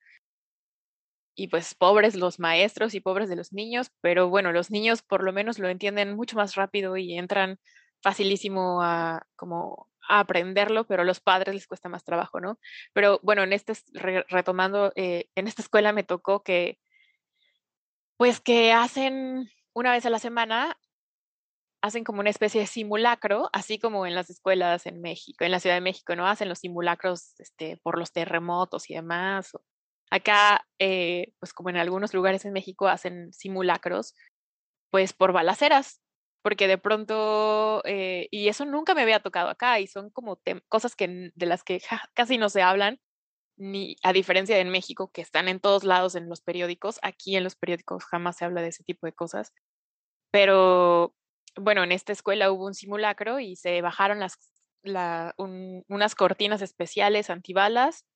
y pues pobres los maestros y pobres de los niños, pero bueno, los niños por lo menos lo entienden mucho más rápido y entran facilísimo a como a aprenderlo, pero a los padres les cuesta más trabajo, ¿no? Pero bueno, en este, retomando, eh, en esta escuela me tocó que, pues que hacen una vez a la semana, hacen como una especie de simulacro, así como en las escuelas en México, en la Ciudad de México, ¿no? Hacen los simulacros este, por los terremotos y demás, Acá, eh, pues como en algunos lugares en México hacen simulacros, pues por balaceras, porque de pronto, eh, y eso nunca me había tocado acá, y son como cosas que, de las que casi no se hablan, ni a diferencia de en México, que están en todos lados en los periódicos, aquí en los periódicos jamás se habla de ese tipo de cosas, pero bueno, en esta escuela hubo un simulacro y se bajaron las, unas cortinas especiales antibalas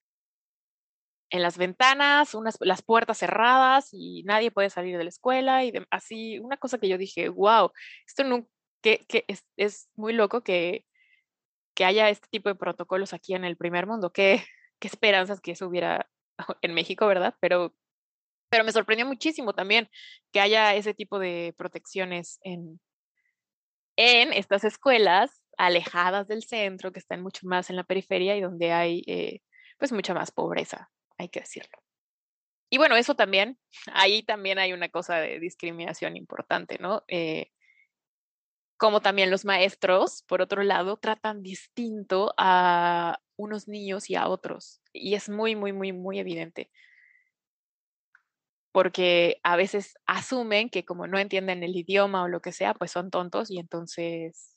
en las ventanas, unas, las puertas cerradas y nadie puede salir de la escuela y así, una cosa que yo dije, wow, esto no, que, que es, es, muy loco que, que haya este tipo de protocolos aquí en el primer mundo. Qué, [LAUGHS] qué esperanzas que eso hubiera [LAUGHS] en México, ¿verdad? Pero, pero me sorprendió muchísimo también que haya ese tipo de protecciones en, en estas escuelas alejadas del centro, que están mucho más en la periferia y donde hay eh, pues mucha más pobreza, hay que decirlo. Y bueno, eso también, ahí también hay una cosa de discriminación importante, ¿no? Eh, como también los maestros, por otro lado, tratan distinto a unos niños y a otros. Y es muy, muy, muy, muy evidente. Porque a veces asumen que como no entienden el idioma o lo que sea, pues son tontos y entonces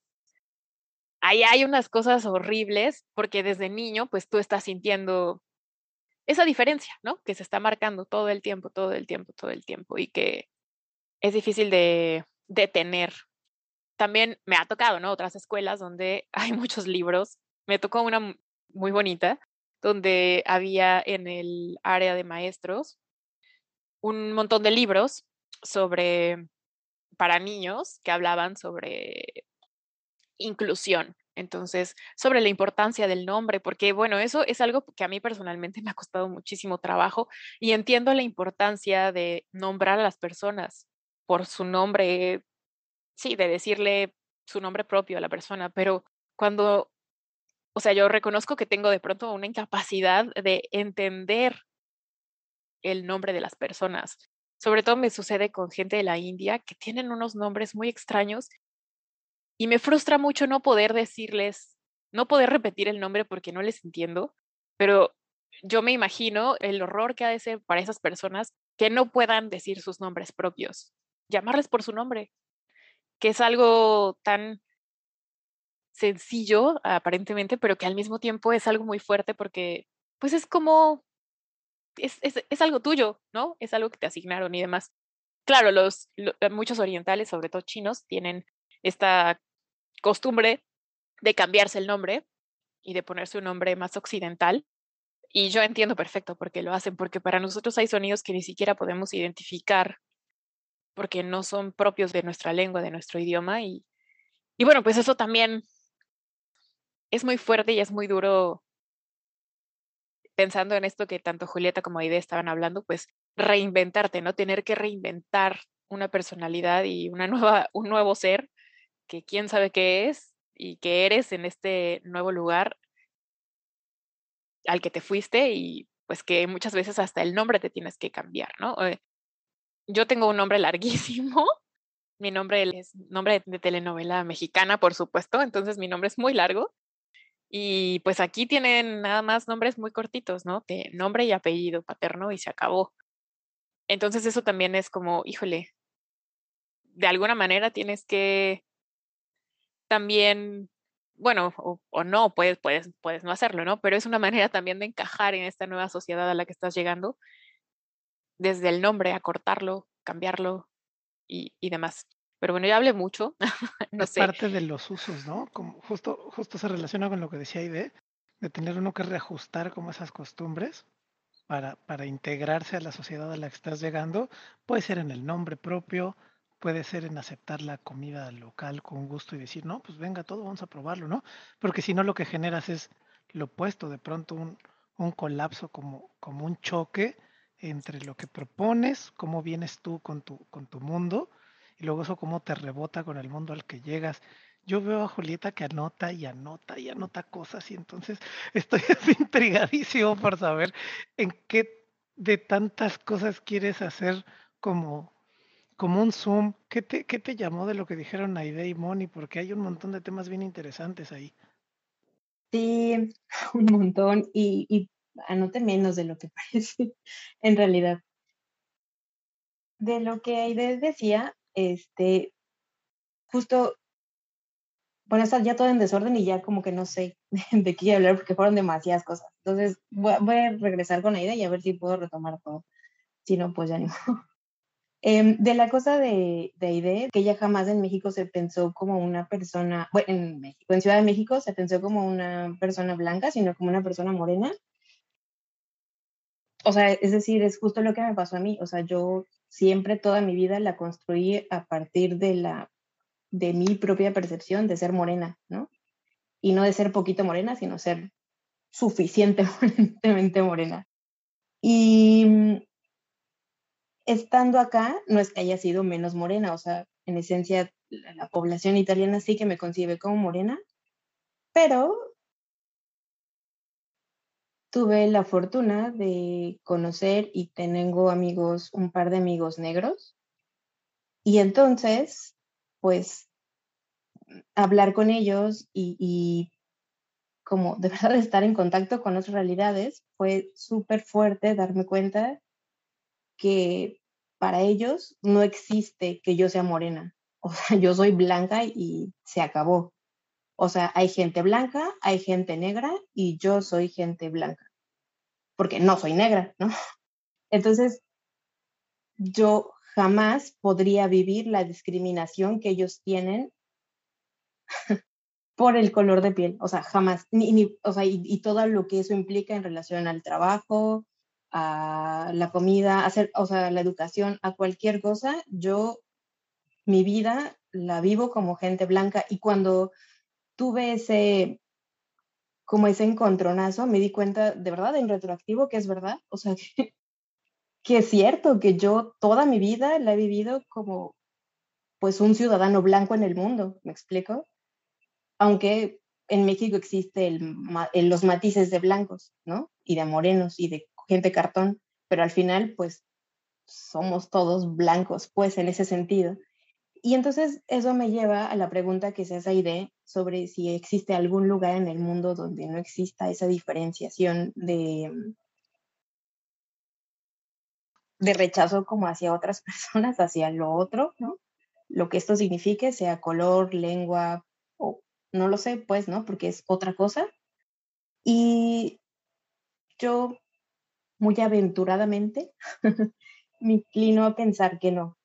ahí hay unas cosas horribles porque desde niño, pues tú estás sintiendo esa diferencia, ¿no? Que se está marcando todo el tiempo, todo el tiempo, todo el tiempo y que es difícil de detener también me ha tocado, ¿no? Otras escuelas donde [LAUGHS] hay muchos libros. Me tocó una muy bonita, donde había en el área de maestros un montón de libros sobre, para niños que hablaban sobre inclusión. Entonces, sobre la importancia del nombre, porque bueno, eso es algo que a mí personalmente [LAUGHS] me ha costado muchísimo trabajo y entiendo la importancia de nombrar a las personas por su nombre sí, de decirle su nombre propio a la persona, pero cuando, o sea, yo reconozco que tengo de pronto una incapacidad de entender el nombre de las personas. Sobre todo me sucede con gente de la India que tienen unos nombres muy extraños y me frustra mucho no poder decirles, no poder repetir el nombre porque no les entiendo, pero yo me imagino el horror que ha de ser para esas personas que no puedan decir sus nombres propios, llamarles por su nombre que es algo tan sencillo aparentemente, pero que al mismo tiempo es algo muy fuerte porque pues es como, es, es, es algo tuyo, ¿no? Es algo que te asignaron y demás. Claro, los, eh, muchos orientales, sobre todo chinos, tienen esta costumbre de cambiarse el nombre y de ponerse un nombre más occidental. Y yo entiendo perfecto por qué lo hacen, porque para nosotros hay sonidos que ni siquiera podemos identificar porque no son propios de nuestra lengua, de nuestro idioma. Y, y bueno, pues eso también es muy fuerte y es muy duro pensando en esto que tanto Julieta como Aide estaban hablando, pues reinventarte, ¿no? Tener que reinventar una personalidad y una nueva, un nuevo ser que quién sabe qué es y que eres en este nuevo lugar al que te fuiste y pues que muchas veces hasta el nombre te tienes que cambiar, ¿no? Eh, yo tengo un nombre larguísimo. [LAUGHS] Mi nombre es nombre de telenovela mexicana, por supuesto, entonces mi nombre es muy largo. Y pues aquí tienen nada más nombres muy cortitos, ¿no? De nombre y apellido paterno y se acabó. Entonces eso también es como, híjole, de alguna manera tienes que también, bueno, o, o, no, puedes, puedes, puedes no hacerlo, ¿no? Pero es una manera también de encajar en esta nueva sociedad a la que estás llegando desde el nombre, acortarlo, cambiarlo y, y demás. Pero bueno, ya hablé mucho. [LAUGHS] no es parte de los usos, ¿no? Como justo, justo se relaciona con lo que decía Ide, de tener uno que reajustar como esas costumbres para, para integrarse a la sociedad a la que estás llegando. Puede ser en el nombre propio, puede ser en aceptar la comida local con gusto y decir, no, pues venga todo, vamos a probarlo, ¿no? Porque si no lo que generas es lo opuesto, de pronto un, un colapso como, como un choque entre lo que propones, cómo vienes tú con tu, con tu mundo, y luego eso cómo te rebota con el mundo al que llegas. Yo veo a Julieta que anota y anota y anota cosas y entonces [LAUGHS] estoy [LAUGHS] intrigadísimo por saber en qué de tantas cosas quieres hacer como, como un Zoom. ¿Qué te, ¿Qué te llamó de lo que dijeron Aide y Moni? Porque hay un montón de temas bien interesantes ahí. Sí, [LAUGHS] un montón. Y, y anote menos de lo que [LAUGHS] parece en realidad. De lo que Aide decía, este, justo, bueno, está ya todo en desorden y ya como que no sé [LAUGHS] de qué hablar porque fueron demasiadas cosas. Entonces voy a, regresar con Aide y a ver si puedo retomar todo. Si no, pues ya no. Em, de la cosa de, de Aide, que ella jamás en México se pensó como una persona, bueno, en México, en Ciudad de México se pensó como una persona blanca, sino como una persona morena. O sea, es decir, es justo lo que me pasó a mí. O sea, yo siempre toda mi vida la construí a partir de la de mi propia percepción de ser morena, ¿no? Y no de ser poquito morena, sino ser suficientemente [LAUGHS] morena. Y estando acá, no es que haya sido menos morena, o sea, en esencia la, población italiana sí que me concibe como morena, pero tuve la fortuna de conocer y tengo amigos, un par de amigos negros. Y entonces, pues, hablar con ellos y, y como de [LAUGHS] verdad estar en contacto con otras realidades, fue súper fuerte darme cuenta que para ellos no existe que yo sea morena. [LAUGHS] O sea, yo soy blanca y se acabó. O sea, hay gente blanca, hay gente negra y yo soy gente blanca. Porque no soy negra, ¿no? [LAUGHS] Entonces, yo jamás podría vivir la discriminación que ellos tienen [LAUGHS] por el color de piel, o sea, jamás, ni, ni o sea, y, y, todo lo que eso implica en relación al trabajo, la comida, hacer, o sea, la educación, a cualquier cosa, yo mi vida la vivo como gente blanca y cuando tuve ese como ese encontronazo, me di cuenta de verdad en retroactivo que es verdad, o sea, que, que es cierto que yo toda mi vida la he vivido como pues un ciudadano blanco en el mundo, ¿me explico? Aunque en México existe el, el, los matices de blancos, ¿no? Y de morenos y de gente cartón, pero al final, pues, somos todos blancos, pues, en ese sentido. Y entonces eso me lleva a la pregunta que se hace idea sobre si existe algún lugar en el mundo donde no exista esa diferenciación de, de rechazo como hacia otras [LAUGHS] personas, hacia lo otro, ¿no? Lo que esto signifique, sea color, lengua, o no lo sé, pues, ¿no? Porque es otra cosa. Y yo muy aventuradamente, [LAUGHS] me inclino a pensar que no.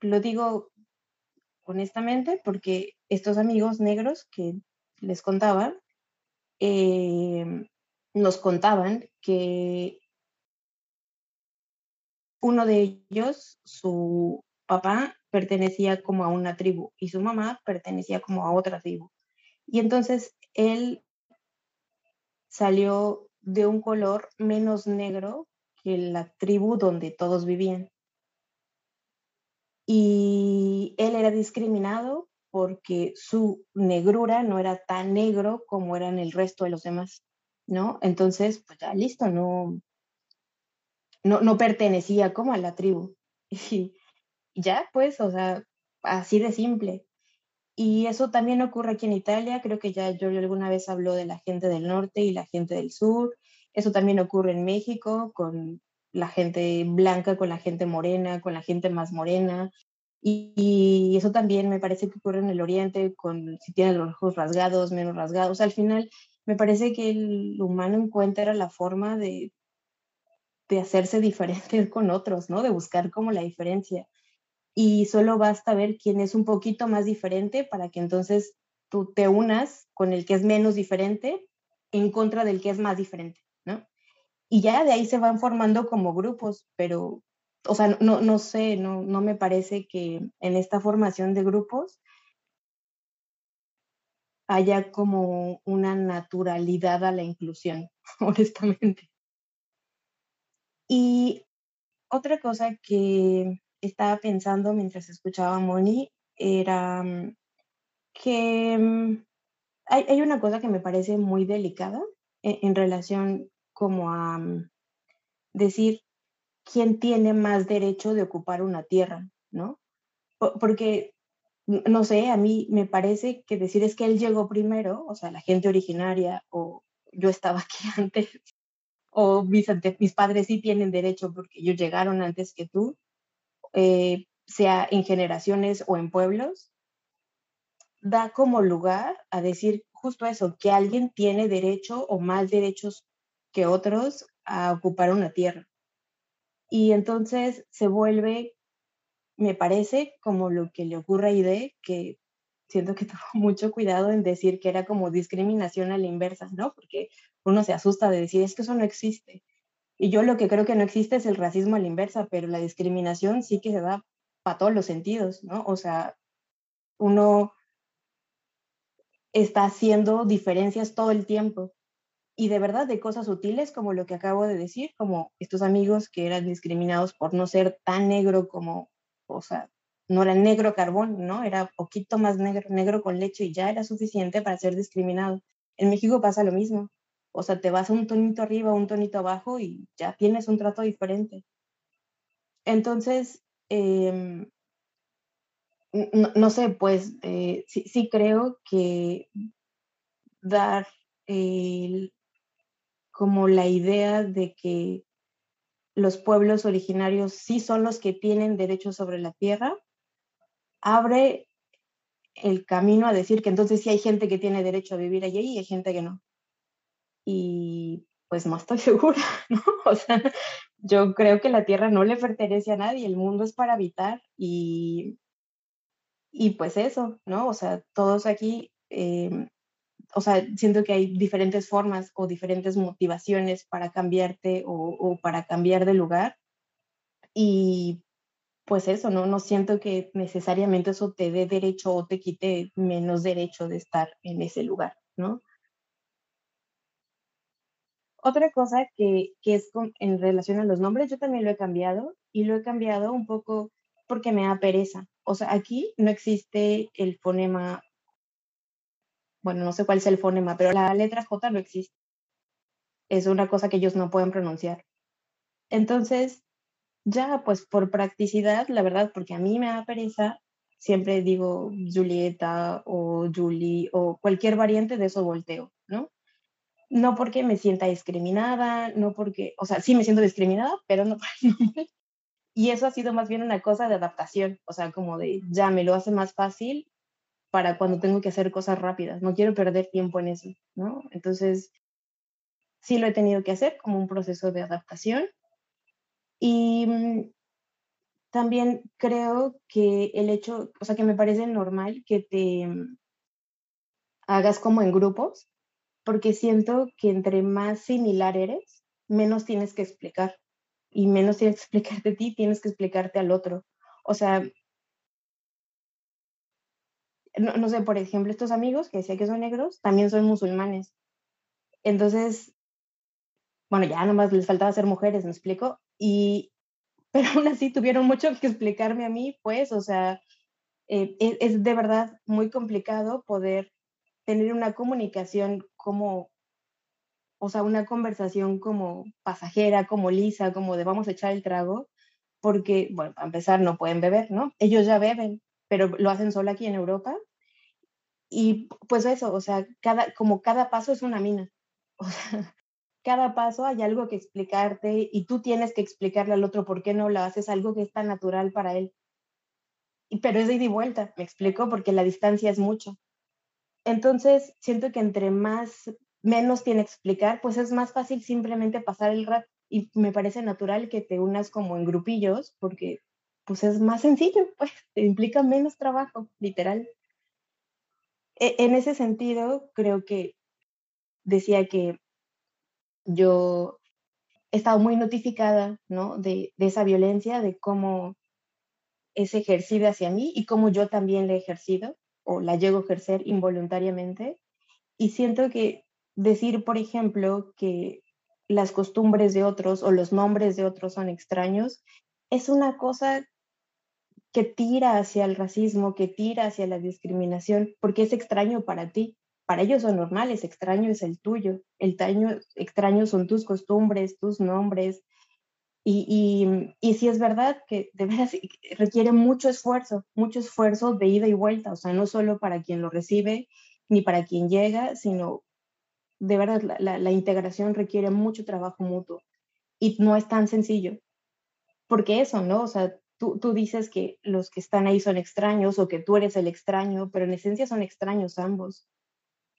Lo digo honestamente porque estos amigos negros que les contaba, eh, nos contaban que uno de ellos, su papá pertenecía como a una tribu y su mamá pertenecía como a otra tribu. Y entonces él salió de un color menos negro que la tribu donde todos vivían. Y él era discriminado porque su negrura no era tan negro como eran el resto de los demás, ¿no? Entonces, pues ya listo, no, no, no pertenecía como a la tribu. [LAUGHS] Y ya, pues, o sea, así de simple. Y eso también ocurre aquí en Italia, creo que ya yo alguna vez habló de la gente del norte y la gente del sur, eso también ocurre en México con la gente blanca, con la gente morena, con la gente más morena, y, eso también me parece que ocurre en el oriente, con si tienen los ojos rasgados, menos rasgados, al final me parece que el humano encuentra la forma de, de hacerse [LAUGHS] diferente con otros, ¿no? De buscar como la diferencia y solo basta ver quién es un poquito más diferente para que entonces tú te unas con el que es menos diferente en contra del que es más diferente. Y ya de ahí se van formando como grupos, pero, o sea, no, no sé, no, no me parece que en esta formación de grupos haya como una naturalidad a la inclusión, [LAUGHS] honestamente. Y otra cosa que estaba pensando mientras escuchaba a Moni era mm, que mm, hay, hay, una cosa que me parece muy delicada en, en relación como a mm, decir quién tiene más derecho de ocupar una tierra, ¿no? Porque, no sé, a mí me parece que decir es que él llegó primero, o sea, la gente originaria, o yo estaba aquí [LAUGHS] antes, o mis, mis padres sí tienen derecho porque ellos llegaron antes que tú, eh, sea en generaciones o en pueblos, da como lugar a decir justo eso, que alguien tiene derecho o más derechos que otros a ocupar una tierra. Y entonces se vuelve, me parece, como lo que le ocurre a Ide, que siento que [LAUGHS] tuvo mucho cuidado en decir que era como discriminación a la inversa, ¿no? Porque uno se asusta de decir, es que eso no existe. Y yo lo que creo que no existe es el racismo a la inversa, pero la discriminación sí que se da para todos los sentidos, ¿no? O sea, uno está haciendo diferencias todo el tiempo. Y de verdad, de cosas sutiles como lo que acabo de decir, como estos amigos que eran discriminados por no ser tan negro como, o sea, no era negro carbón, ¿no? Era poquito más negro, negro con leche y ya era suficiente para ser discriminado. En México pasa lo mismo. O sea, te vas un tonito arriba, un tonito abajo y ya tienes un trato diferente. Entonces, em, no, sé, pues eh, sí, creo que dar como la idea de que los pueblos originarios sí son los que tienen derecho sobre la tierra, abre el camino a decir que entonces sí hay gente que tiene derecho a vivir allí y hay gente que no. Y pues no estoy [LAUGHS] segura, ¿no? O sea, yo creo que la tierra no le pertenece a nadie, el mundo es para habitar y y pues eso, ¿no? O sea, todos aquí, em, o sea, siento que hay diferentes formas o diferentes motivaciones para cambiarte o, para cambiar de lugar. Y pues eso, ¿no? No siento que necesariamente eso te dé derecho o te quite menos derecho de estar en ese lugar, ¿no? Otra cosa que, que es en relación a los nombres, yo también lo he cambiado y lo he cambiado un poco porque me da pereza. O sea, aquí no existe el fonema, bueno, no sé cuál es el fonema, pero la letra J no existe. Es una cosa que ellos no pueden pronunciar. Entonces, ya, pues por practicidad, la verdad, porque a mí me da pereza, siempre digo Julieta o Julie o cualquier variante de eso volteo, ¿no? No porque me sienta discriminada, no porque, o sea, sí me siento discriminada, pero no [LAUGHS] Y eso ha sido más bien una cosa de adaptación, o sea, como de ya me lo hace más fácil para cuando tengo que hacer cosas rápidas. No quiero perder tiempo en eso, ¿no? Entonces, sí lo he tenido que hacer como un proceso de adaptación. Y mm, también creo que el hecho, o sea, que me parece normal que te mm, hagas como en grupos, porque siento que entre más similar eres, menos tienes que explicar y menos tienes que [LAUGHS] explicarte a ti, tienes que explicarte al otro. O sea, no, sé, por ejemplo, estos amigos que decía que son negros, también son musulmanes. Entonces, bueno, ya nomás les faltaba ser mujeres, me explico. Y, [LAUGHS] pero aún así tuvieron mucho que explicarme a mí, pues, o sea, eh, es, es de verdad muy complicado poder tener una comunicación como o sea, una conversación como pasajera, como lisa, como de vamos a echar el trago, porque, bueno, a empezar no pueden beber, ¿no? Ellos ya beben, pero lo hacen solo aquí en Europa. Y pues eso, o sea, cada, como cada paso es una mina. [LAUGHS] O sea, cada paso hay algo que explicarte y tú tienes que explicarle al otro por qué no lo haces, algo que es tan natural para él. Y, pero es de ida y vuelta, me explico, porque la distancia es mucho. Entonces, siento que entre más menos tiene que explicar, pues es más fácil simplemente pasar el rato y me parece natural que te unas como en grupillos porque pues es más sencillo, [LAUGHS] pues implica menos trabajo, literal. E, en ese sentido, creo que decía que yo he estado muy notificada, ¿no? De, de esa violencia, de cómo es ejercida hacia mí y cómo yo también la he ejercido o la llego a ejercer involuntariamente. Y siento que decir, por ejemplo, que las costumbres de otros o los nombres de otros son extraños, es una cosa que tira hacia el racismo, que tira hacia la discriminación, porque es extraño para ti. Para ellos son normales, extraño es el tuyo, el daño extraño son tus costumbres, tus nombres. Y, y, y sí es verdad que de veras [LAUGHS] requiere mucho esfuerzo, mucho esfuerzo de ida y vuelta, o sea, no solo para quien lo recibe ni para quien llega, sino de verdad la, integración requiere mucho trabajo mutuo y no es tan sencillo. Porque eso, ¿no? O sea, tú, tú dices que los que están ahí son extraños o que tú eres el extraño, pero en esencia son extraños ambos.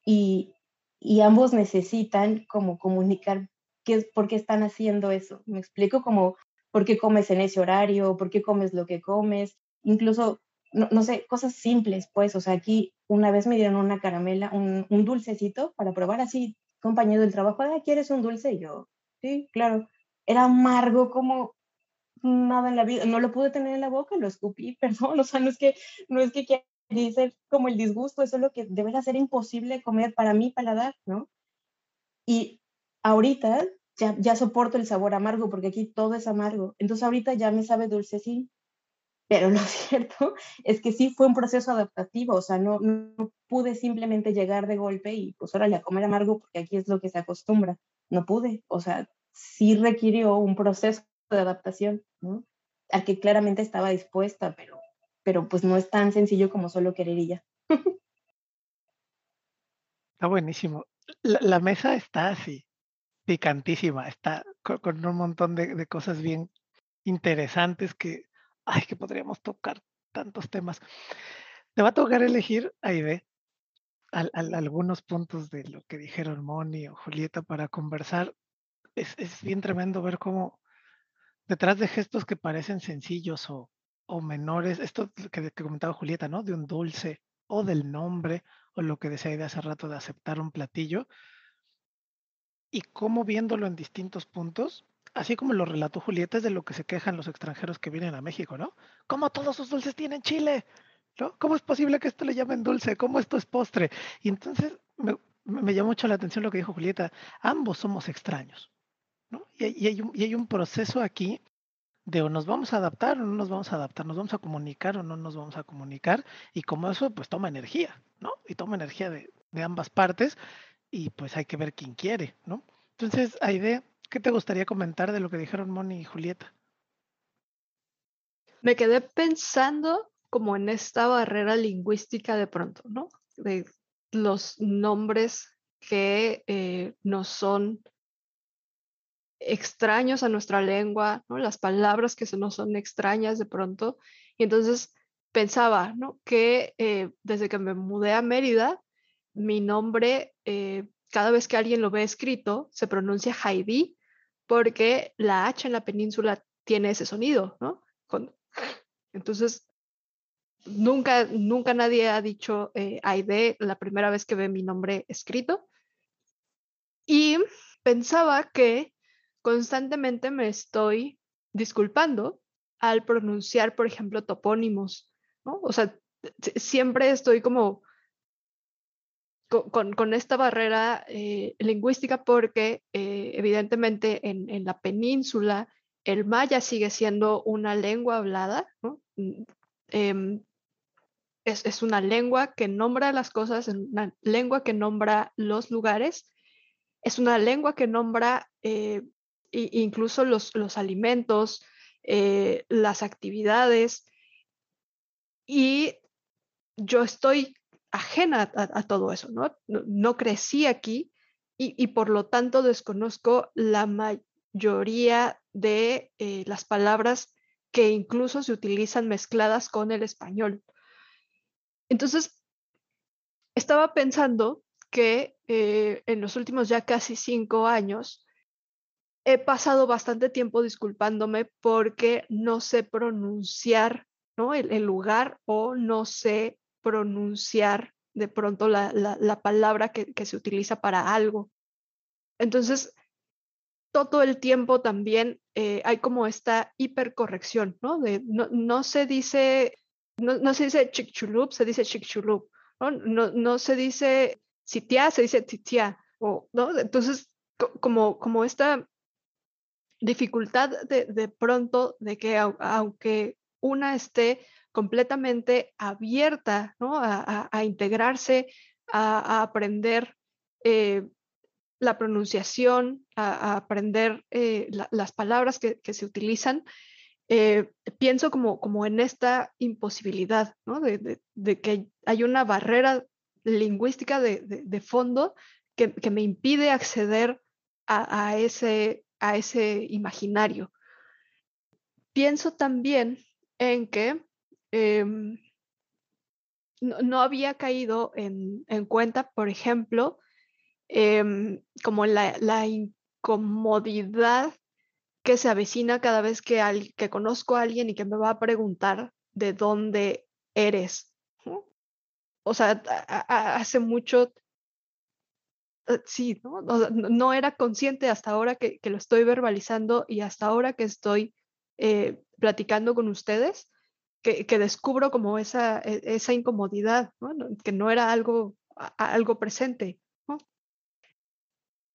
Y, y ambos necesitan como comunicar qué por qué están haciendo eso. Me explico como por qué comes en ese horario, por qué comes lo que comes, incluso, no, sé, cosas simples, pues, o sea, aquí una vez me dieron una caramela, un, un dulcecito para probar así, compañero del trabajo, ah, ¿quieres un dulce? Yo, sí, claro. Era amargo como nada en la vida, no lo pude tener en la boca, lo escupí, [LAUGHS] perdón, o sea, no es que, no es que quiera decir como el disgusto, eso es lo que debe ser imposible comer para mí paladar, ¿no? Y ahorita ya, ya soporto el sabor amargo porque aquí todo es amargo, entonces ahorita ya me sabe dulce, sí, pero lo [LAUGHS] cierto es que sí fue un proceso adaptativo, o sea, no, no pude simplemente llegar de golpe y pues órale a comer amargo porque aquí es lo que se acostumbra, no pude, o sea, sí requirió un proceso de adaptación, ¿no? Al que claramente estaba dispuesta, pero, pero pues no es tan sencillo como solo querer y ya. Está buenísimo. La, mesa está así, picantísima, está con, un montón de, cosas bien interesantes que, ay, que podríamos tocar tantos temas. Te va a tocar elegir, Aide, algunos puntos de lo que dijeron Moni o Julieta para conversar. Es, es bien tremendo ver cómo detrás de gestos que parecen sencillos o, menores, esto que, que, comentaba Julieta, ¿no? De un dulce o del nombre o lo que decía de hace rato de aceptar un platillo y cómo viéndolo en distintos puntos, así como lo relató Julieta, es de lo que se quejan los extranjeros que vienen a México, ¿no? ¿Cómo todos sus dulces tienen chile? ¿No? ¿Cómo es posible que esto le llamen dulce? ¿Cómo esto es postre? Y entonces me, me llamó mucho la atención lo que dijo Julieta, ambos somos extraños. Y, hay un, proceso aquí de o nos vamos a adaptar o no nos vamos a adaptar, nos vamos a comunicar o no nos vamos a comunicar, y como eso, pues toma energía, ¿no? Y toma energía de, ambas partes, y pues hay que ver quién quiere, ¿no? Entonces, Aide, ¿qué te gustaría comentar de lo que dijeron Moni y Julieta? Me quedé pensando como en esta barrera lingüística de pronto, ¿no? De los nombres que eh, no son extraños a nuestra lengua, las palabras que se nos son extrañas de pronto. Y entonces pensaba que eh, desde que me mudé a Mérida, mi nombre, eh, cada vez que alguien lo ve escrito, se pronuncia Heidi, porque la H en la península tiene ese sonido, [SNIFFS] entonces, nunca, nunca nadie ha dicho eh, la primera vez que ve mi nombre escrito. Y pensaba que constantemente me estoy disculpando al pronunciar, por ejemplo, topónimos. O sea, siempre estoy como con, esta barrera eh, lingüística porque eh, evidentemente en, la península el maya sigue siendo una lengua hablada. Mm, em, es, es, una lengua que nombra las cosas, es una lengua que nombra los lugares, es una lengua que nombra incluso los, los alimentos, eh, las actividades. Y yo estoy ajena a, todo eso, ¿no? ¿no? crecí aquí y, por lo tanto desconozco la mayoría de eh, las palabras que incluso se utilizan mezcladas con el español. Entonces, estaba pensando que eh, en los últimos ya casi cinco años he pasado bastante tiempo disculpándome porque no sé pronunciar ¿no? el, lugar o no sé pronunciar de pronto la, la, palabra que, que, se utiliza para algo. Entonces, todo el tiempo también eh, hay como esta hipercorrección, ¿no? De, no, no se dice, no, no se dice chicchulup, se dice chicchulup, ¿no? No, no se dice sitia, se dice titia, o, ¿no? Entonces, como, como esta dificultad de, pronto de que aunque una esté completamente abierta a, integrarse, a, aprender eh, la pronunciación, a, aprender eh, las palabras que, se utilizan, eh, pienso como, como en esta imposibilidad de, que hay una barrera lingüística de, fondo que, que, me impide acceder a, ese, a ese imaginario. Pienso también en que em, no, había caído en, cuenta, por ejemplo, em, como la, incomodidad que se avecina cada vez que, al, que conozco a alguien y que me va a preguntar de dónde eres. O sea, hace mucho, sí, ¿no? ¿no? era consciente hasta ahora que, lo estoy verbalizando y hasta ahora que estoy eh, platicando con ustedes, que, descubro como esa, e, esa incomodidad, que no era algo, algo presente.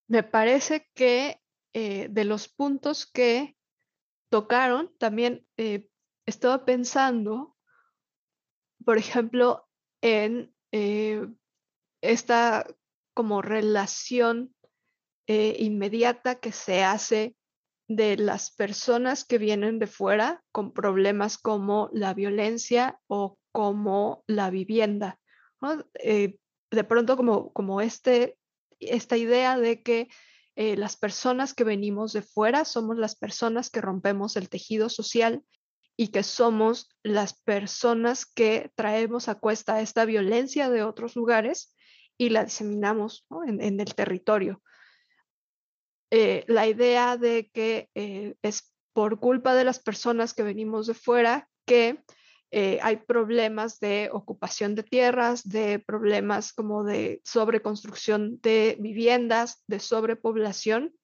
Me parece que eh, de los puntos que tocaron, también eh, estaba pensando, por ejemplo, en eh, esta como relación inmediata que se hace de las personas que vienen de fuera con problemas como la violencia o como la vivienda. de pronto como, como este, esta idea de que eh, las personas que venimos de fuera somos las personas que rompemos el tejido social y que somos las personas que traemos a cuesta esta violencia de otros lugares y la diseminamos en, el territorio. Eh, la idea de que eh, es por culpa de las personas que venimos de fuera que eh, hay problemas de ocupación de tierras, de problemas como de sobreconstrucción de viviendas, de sobrepoblación,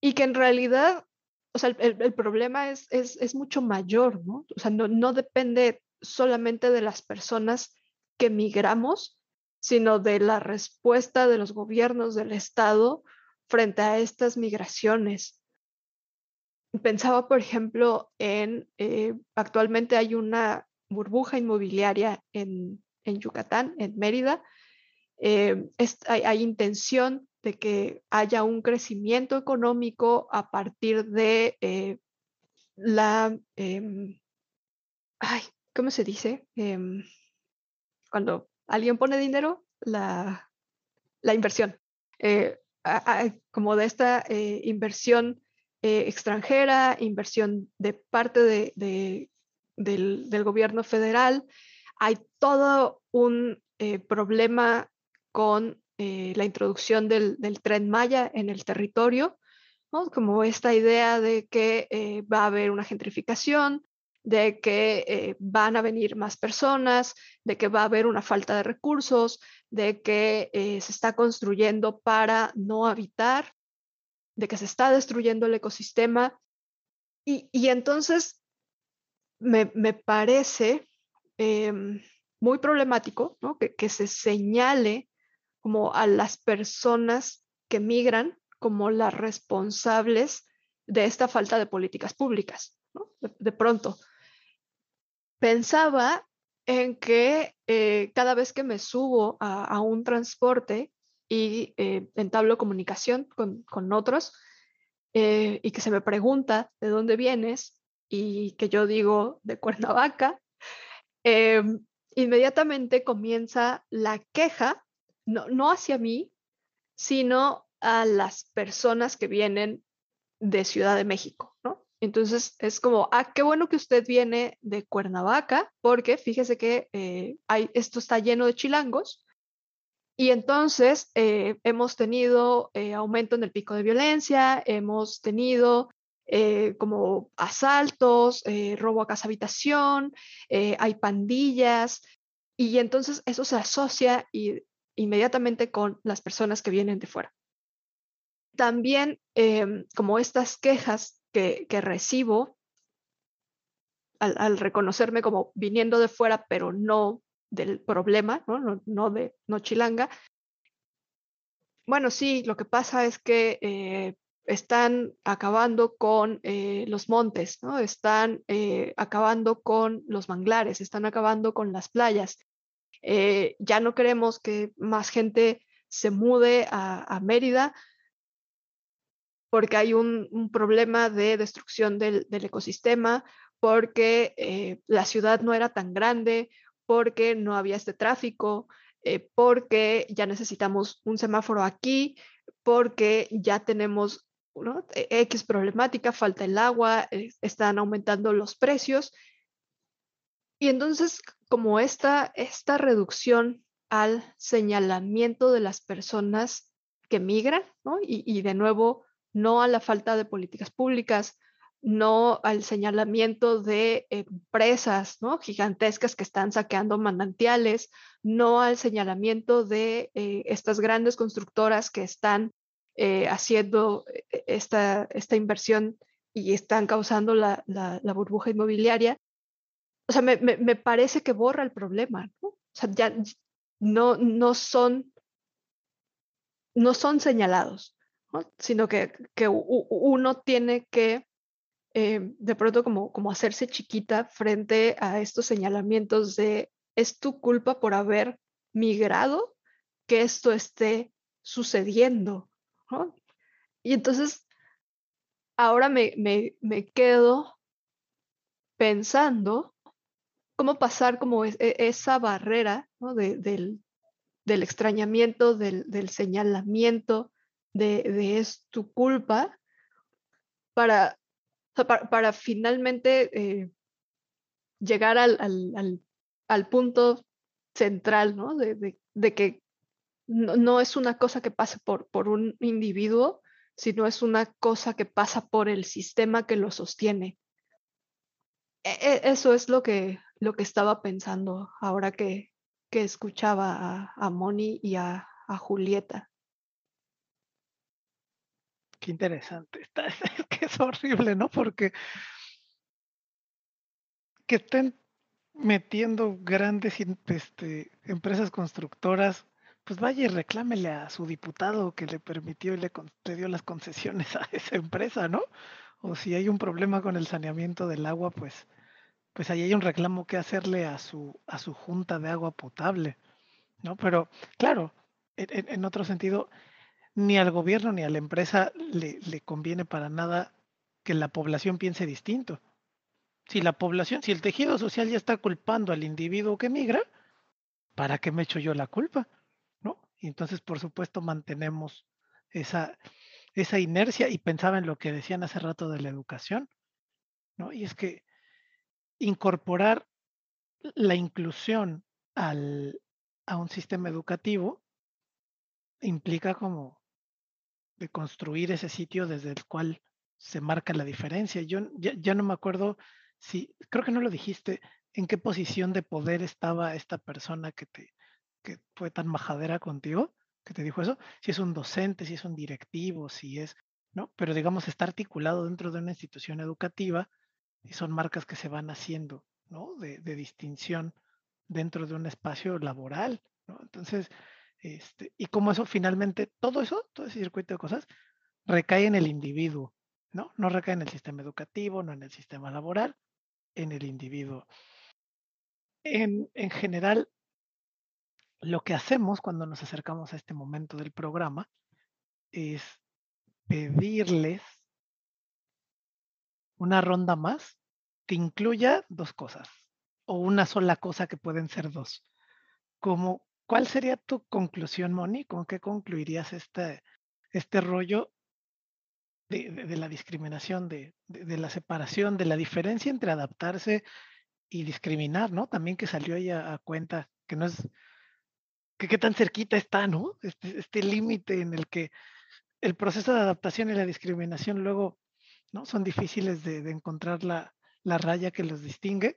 y que en realidad, o sea, el, problema es, es, mucho mayor, ¿no? O sea, no, no depende solamente de las personas que migramos, sino de la respuesta de los gobiernos del Estado frente a estas migraciones pensaba, por ejemplo, en, eh, actualmente hay una burbuja inmobiliaria en, Yucatán, en Mérida. Eh, hay, intención de que haya un crecimiento económico a partir de eh, la, em, ¿cómo se dice? Em, cuando alguien pone dinero, la, la inversión. como de esta inversión eh, extranjera, inversión de parte de, del, gobierno federal. Hay todo un eh, problema con eh, la introducción del, tren Maya en el territorio, como esta idea de que va a haber una gentrificación, de que van a venir más personas, de que va a haber una falta de recursos, de que se está construyendo para no habitar de que se está destruyendo el ecosistema. Y, entonces me, parece em, muy problemático que, se señale como a las personas que migran como las responsables de esta falta de políticas públicas. De, pronto, pensaba en que eh, cada vez que me subo a un transporte, y eh, entablo comunicación con, con otros eh, y que se me pregunta de dónde vienes y que yo digo de Cuernavaca, [LAUGHS] eh, inmediatamente comienza la queja, no, no hacia mí, sino a las personas que vienen de Ciudad de México, ¿no? Entonces es como, ah, qué bueno que usted viene de Cuernavaca, porque fíjese que hay, esto está lleno de chilangos y entonces eh, hemos tenido eh, aumento en el pico de violencia, hemos tenido eh, como asaltos, robo a casa habitación, hay pandillas, y entonces eso se asocia inmediatamente con las personas que vienen de fuera. También em, como estas quejas que, recibo al, reconocerme como viniendo de fuera, pero no del problema, ¿no? No, de no chilanga. Bueno, sí, lo que pasa es que eh, están acabando con eh, los montes, ¿no? Están eh, acabando con los manglares, están acabando con las playas. ya no queremos que más gente se mude a, Mérida porque hay un, problema de destrucción del, ecosistema, porque la ciudad no era tan grande porque no había este tráfico, eh, porque ya necesitamos un semáforo aquí, porque ya tenemos e, X problemática, falta el agua, eh, están aumentando los precios. Y entonces, como esta, esta reducción al señalamiento de las personas que migran, y, de nuevo, no a la falta de políticas públicas, no al señalamiento de empresas ¿no? gigantescas que están saqueando manantiales, no al señalamiento de eh, estas grandes constructoras que están eh, haciendo eh, esta, esta, inversión y están causando la, burbuja inmobiliaria. O sea, me, parece que borra el problema. O sea, ya no, no, son, no son señalados, sino que, que uno tiene que eh, de pronto como, como hacerse chiquita frente a estos señalamientos de es tu culpa por haber migrado que esto esté sucediendo. Y entonces, ahora me, quedo pensando cómo pasar como e, esa barrera del, extrañamiento, del, señalamiento de, de, es tu culpa, para para, finalmente eh, llegar al, punto central, ¿no? De, que no, es una cosa que pase por, por un individuo, sino es una cosa que pasa por el sistema que lo sostiene. E, e, eso es lo que, lo que estaba pensando ahora que, escuchaba a, a Moni y a, a Julieta qué interesante. [LAUGHS] Es que es horrible, ¿no? Porque que estén metiendo grandes este, empresas constructoras, pues vaya y reclámele a su diputado que le permitió y le, dio las concesiones [LAUGHS] a esa empresa, ¿no? O si hay un problema con el saneamiento del agua, pues, pues ahí hay un reclamo que hacerle a su, a su junta de agua potable, ¿no? Pero claro, en otro sentido, ni al gobierno ni a la empresa le, conviene para nada que la población piense distinto. Si la población, si el tejido social ya está culpando al individuo que migra, ¿para qué me echo yo la culpa? ¿No? Y entonces, por supuesto, mantenemos esa, esa inercia y pensaba en lo que decían hace rato de la educación, ¿no? Y es que incorporar la inclusión al, a un sistema educativo implica como de construir ese sitio desde el cual se marca la diferencia. Yo ya, no me acuerdo si, creo que no lo dijiste, en qué posición de poder estaba esta persona que te que fue tan majadera contigo, que te dijo eso, si es un docente, si es un directivo, si es, ¿no? Pero digamos, está articulado dentro de una institución educativa y son marcas que se van haciendo, ¿no? De, de distinción dentro de un espacio laboral, ¿no? Entonces, este, y como eso finalmente, todo eso, todo ese circuito de cosas, recae en el individuo, ¿no? No recae en el sistema educativo, no en el sistema laboral, en el individuo. En, en general, lo que hacemos cuando nos acercamos a este momento del programa es pedirles una ronda más que incluya dos cosas o una sola cosa que pueden ser dos, como ¿Cuál sería tu conclusión, Moni? ¿Con qué concluirías este, este rollo de, la discriminación, de, la separación, de la diferencia entre adaptarse y discriminar, ¿no? También que salió ahí a, cuenta que no es, que qué tan cerquita está, ¿no? Este, este límite en el que el proceso de adaptación y la discriminación luego, ¿no? Son difíciles de, encontrar la, la raya que los distingue.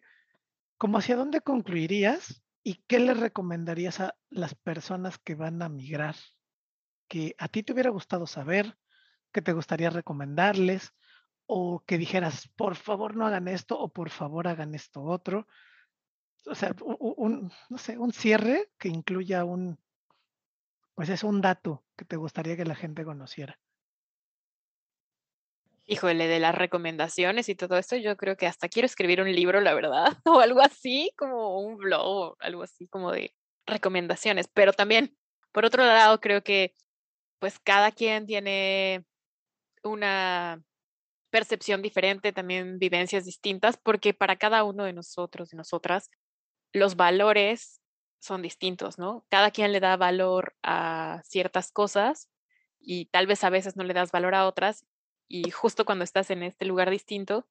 ¿Cómo hacia dónde concluirías ¿Y qué le recomendarías a las personas que van a migrar? Que a ti te hubiera gustado saber, que te gustaría recomendarles, o que dijeras, por favor no hagan esto, o por favor hagan esto otro. O sea, un, no sé, un cierre que incluya un, pues es un dato que te gustaría que la gente conociera. Híjole, de las recomendaciones y todo esto, yo creo que hasta quiero escribir un libro, la verdad, [LAUGHS] o algo así, como un blog, algo así como de recomendaciones. Pero también, por otro lado, creo que pues cada quien tiene una percepción diferente, también vivencias distintas, porque para cada uno de nosotros y nosotras, los valores son distintos, ¿no? Cada quien le da valor a ciertas cosas y tal vez a veces no le das valor a otras y justo cuando estás en este lugar distinto,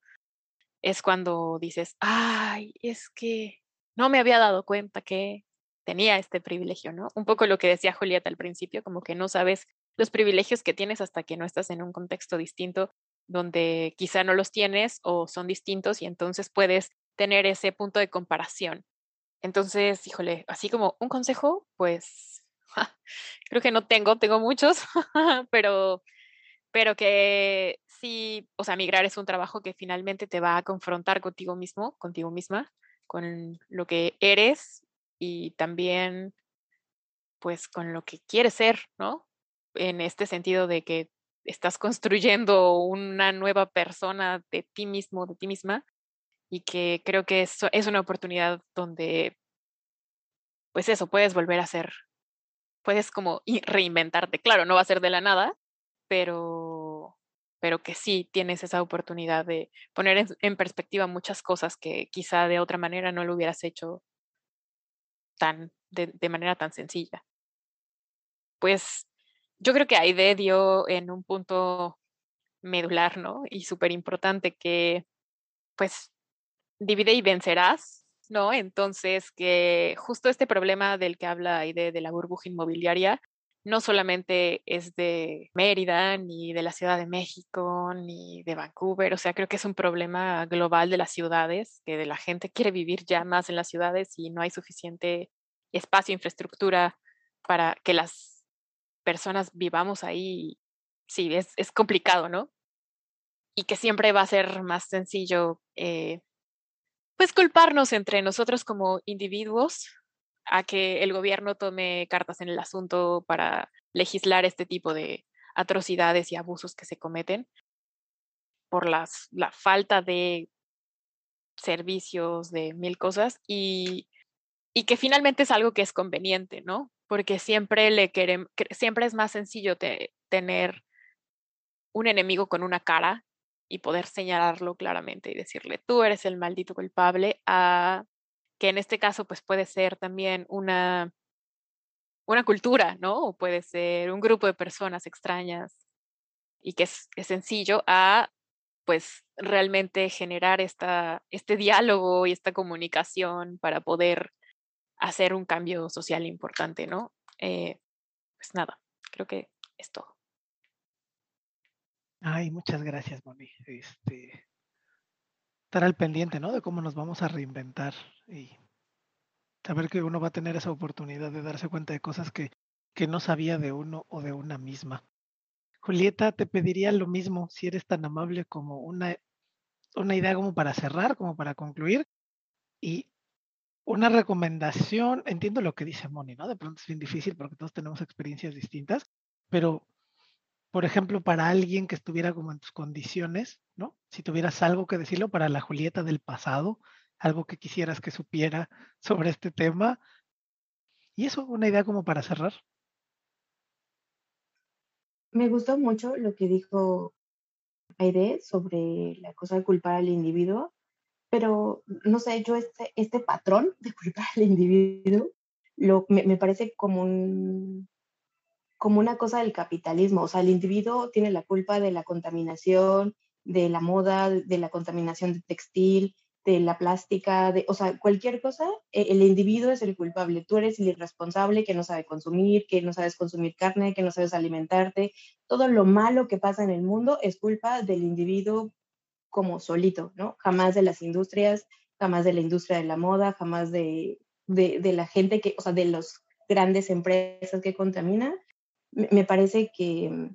es cuando dices, ay, es que no me había dado cuenta que tenía este privilegio, ¿no? Un poco lo que decía Julieta al principio, como que no sabes los privilegios que tienes hasta que no estás en un contexto distinto donde quizá no los tienes o son distintos y entonces puedes tener ese punto de comparación. Entonces, híjole, así como un consejo, pues [LAUGHS] creo que no tengo, tengo muchos, [LAUGHS] pero, pero que sí, o sea, migrar es un trabajo que finalmente te va a confrontar contigo mismo, contigo misma, con lo que eres y también pues con lo que quieres ser, ¿no? En este sentido de que estás [LAUGHS] construyendo una nueva persona de ti mismo, de ti misma, y que creo que es, es una oportunidad donde, pues eso, puedes volver a ser, puedes como reinventarte. Claro, no va a ser de la nada, pero, pero que sí tienes esa oportunidad de poner en, perspectiva muchas cosas que quizá de otra manera no lo hubieras hecho tan, de, manera tan sencilla. Pues yo creo que Aide dio en un punto medular, ¿no? Y súper importante que, pues, divide y vencerás, ¿no? Entonces, que justo este problema del que habla Aide de la burbuja inmobiliaria, no solamente es de Mérida, ni de la Ciudad de México, ni de Vancouver, o sea, creo que es un problema global de las ciudades, que de la gente quiere vivir ya más en las ciudades y no hay suficiente espacio, infraestructura para que las personas vivamos ahí, sí, es, es complicado, ¿no? Y que siempre va a ser más sencillo, eh, pues, culparnos entre nosotros como individuos a que el gobierno tome cartas en el asunto para legislar este tipo de atrocidades y abusos que se cometen por las, la falta de servicios, de mil cosas, y, y que finalmente es algo que es conveniente, ¿no? porque siempre le queremos, siempre es más sencillo tener un enemigo con una cara y poder señalarlo claramente y decirle, tú eres el maldito culpable, a que en este caso pues puede ser también una, una cultura, ¿no? O puede ser un grupo de personas extrañas y que es, sencillo a pues realmente generar esta, este diálogo y esta comunicación para poder hacer un cambio social importante, ¿no? Eh, pues nada, creo que es todo. Ay, muchas gracias, Moni. Este, estar al pendiente, ¿no? De cómo nos vamos a reinventar y saber que uno va a tener esa oportunidad de darse cuenta de cosas que, que no sabía de uno o de una misma. Julieta, te pediría lo mismo, si eres tan amable como una, una idea como para cerrar, como para concluir, y una recomendación, entiendo lo que dice Moni, ¿no? De pronto es bien difícil porque todos tenemos experiencias distintas, pero, por ejemplo, para alguien que estuviera como en tus condiciones, ¿no? Si tuvieras algo que decirlo para la Julieta del pasado, algo que quisieras que supiera sobre este tema. Y eso, una idea como para cerrar. Me gustó mucho lo que dijo Aide sobre la cosa de culpar al individuo pero no sé, yo este, este patrón de culpar al individuo lo, me, me, parece como, un, como una cosa del capitalismo. O sea, el individuo tiene la culpa de la contaminación, de la moda, de la contaminación de textil, de la plástica, de, o sea, cualquier cosa, e, el individuo es el culpable. Tú eres el irresponsable que no sabe consumir, que no sabes consumir carne, que no sabes alimentarte. Todo lo malo que pasa en el mundo es culpa del individuo como solito, ¿no? Jamás de las industrias, jamás de la industria de la moda, jamás de, de, la gente que, o sea, de las grandes empresas que contaminan. Me, parece que,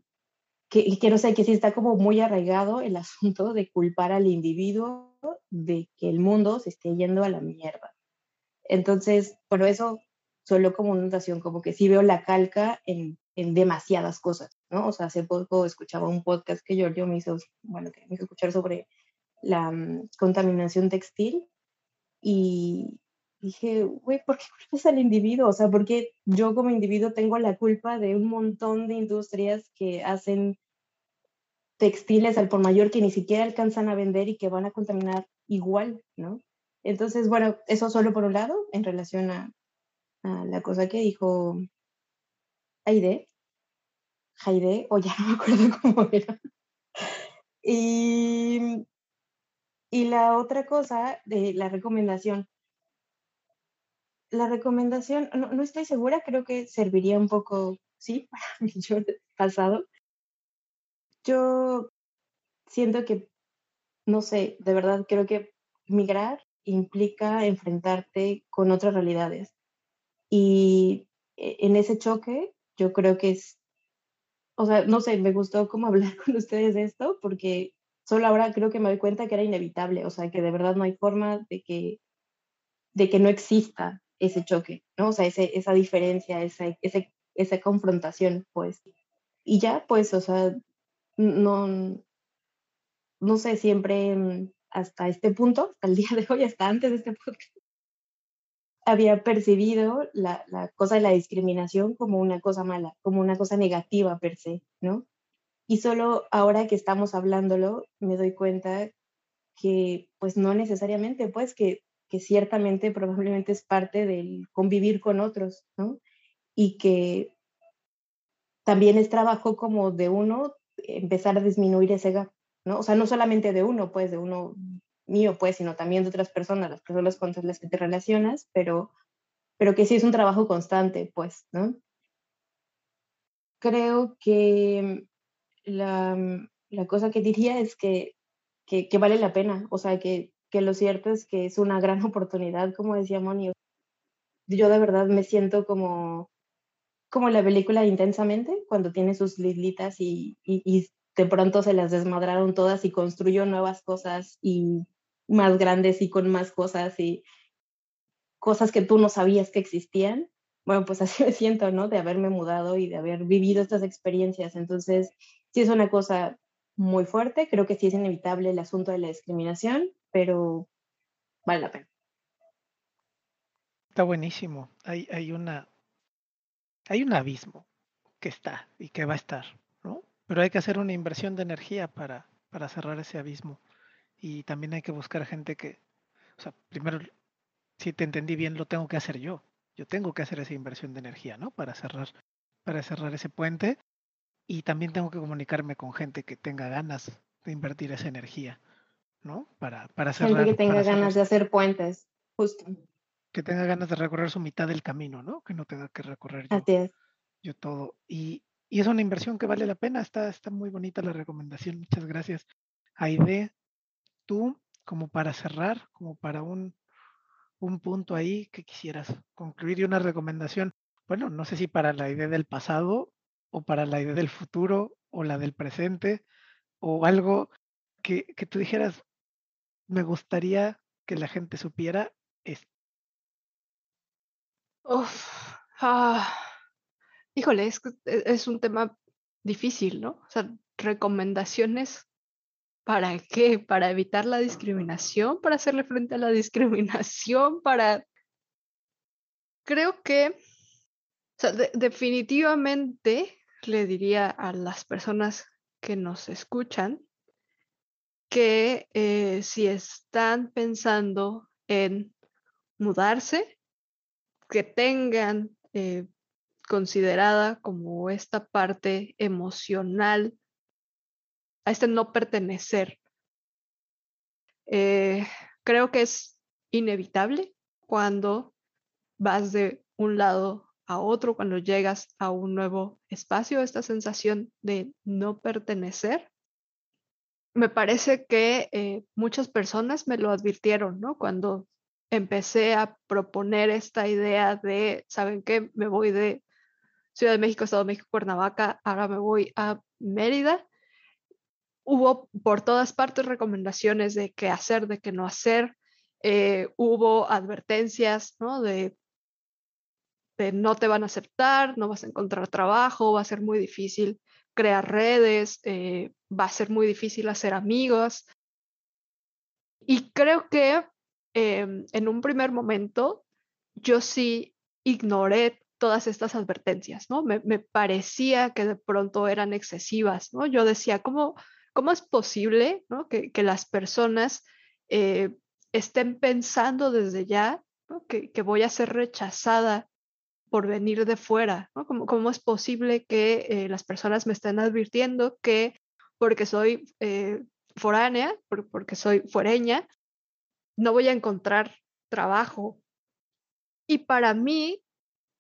que, que, no sé, que sí está como muy arraigado el [LAUGHS] asunto de culpar al individuo de que el mundo se esté yendo a la mierda. Entonces, por eso, solo como una notación, como que sí veo la calca en en demasiadas cosas, ¿no? O sea, hace poco escuchaba un podcast que Giorgio me hizo, bueno, que me hizo escuchar sobre la mm, contaminación textil y dije, güey, ¿por qué culpas al individuo? O sea, porque yo como individuo tengo la culpa de un montón de industrias que hacen textiles al por mayor que ni siquiera alcanzan a vender y que van a contaminar igual, ¿no? Entonces, bueno, eso solo por un lado, en relación a, a la cosa que dijo Aide, Jaide, o ya [LAUGHS] no me acuerdo cómo era. Y, y la otra cosa de la recomendación. La recomendación, no, estoy segura, creo que serviría un poco, sí, [LAUGHS] para mí. Yo pasado. Yo siento que, no sé, de verdad creo que migrar implica enfrentarte con otras realidades. Y e, en ese choque, yo creo que es, o sea, no sé, me gustó como [LAUGHS] hablar con ustedes de esto, porque solo ahora creo que me doy cuenta que era inevitable, o sea, que de verdad no hay forma de que, de que no exista ese choque, ¿no? O sea, ese, esa diferencia, esa, ese, esa confrontación, pues. Y ya, pues, o sea, no, no sé, siempre mm, hasta este punto, hasta el día de hoy, hasta antes de este podcast, había percibido la, la, cosa de la discriminación como una cosa mala, como una cosa negativa per se, ¿no? Y solo ahora que estamos hablándolo, me doy cuenta que pues no necesariamente, pues que, que ciertamente probablemente es parte del convivir con otros, ¿no? Y que también es trabajo como de uno empezar a disminuir ese gap, ¿no? O sea, no solamente de uno, pues de uno mío, pues, sino también de otras personas, las personas con las que te relacionas, pero, pero que sí es un trabajo constante, pues, ¿no? Creo que la, la cosa que diría es que, que, que, vale la pena, o sea, que, que lo cierto es que es una gran [LAUGHS] oportunidad, como decía Moni. Yo de verdad me siento como, como la película Intensamente, cuando tiene sus lislitas y, y, y de pronto se las desmadraron todas y construyó nuevas cosas y más grandes y con más cosas y cosas que tú no sabías que existían. Bueno, pues [LAUGHS] así me siento, ¿no? De haberme mudado y de haber vivido estas experiencias. Entonces, sí es una cosa muy fuerte. Creo que sí es inevitable el asunto de la discriminación, pero vale la pena. Está buenísimo. Hay, hay, una, hay un abismo que está y que va a estar, ¿no? Pero hay que hacer una inversión de energía para, para cerrar ese abismo y también hay que buscar gente que, o sea, primero, si te entendí bien, lo tengo que hacer yo. Yo tengo que hacer esa inversión de energía, ¿no? Para cerrar, para cerrar ese puente. Y también tengo que comunicarme con gente que tenga ganas de invertir esa energía, ¿no? Para, para cerrar. Gente que tenga ganas de hacer puentes, justo. Que tenga ganas de recorrer su mitad del camino, ¿no? Que no tenga que recorrer yo, Así es. yo todo. Y, y es una inversión que vale la pena. Está, está muy bonita la recomendación. Muchas gracias. Aide, tú, como para cerrar, como para un, un punto ahí que quisieras concluir y una recomendación, bueno, no sé si para la idea del pasado o para la idea del futuro o la del presente o algo que, que tú dijeras, me gustaría que la gente supiera esto. Uf, ah, híjole, es, e, es un tema difícil, ¿no? O sea, recomendaciones ¿Para qué? ¿Para evitar la discriminación? ¿Para hacerle frente a la [LAUGHS] discriminación? ¿Para...? Creo que, o sea, definitivamente le diría a las personas que nos escuchan que eh, si están pensando en mudarse, que tengan eh, considerada como esta parte emocional a este no pertenecer. Eh, creo que es inevitable cuando vas de un lado a otro, cuando llegas a un nuevo espacio, esta sensación de no pertenecer. Me parece que eh, muchas personas me lo advirtieron, ¿no? Cuando empecé a proponer esta idea de, ¿saben qué? Me voy de Ciudad de México, Estado de México, Cuernavaca, ahora me voy a Mérida hubo por todas partes recomendaciones de qué hacer, de qué no hacer. Eh, hubo advertencias, ¿no? De, de no te van a aceptar, no vas a encontrar trabajo, va a ser muy difícil crear redes, eh, va a ser muy difícil hacer amigos. Y creo que em, en un primer momento yo sí ignoré todas estas advertencias, ¿no? Me, parecía que de pronto eran excesivas, ¿no? Yo decía, ¿cómo, ¿Cómo es posible que, las personas eh, estén pensando desde ya que, voy a ser rechazada por venir de fuera? ¿Cómo, es posible que eh, las personas me estén advirtiendo que porque soy eh, foránea, porque soy fuereña, no voy a encontrar trabajo? Y para mí,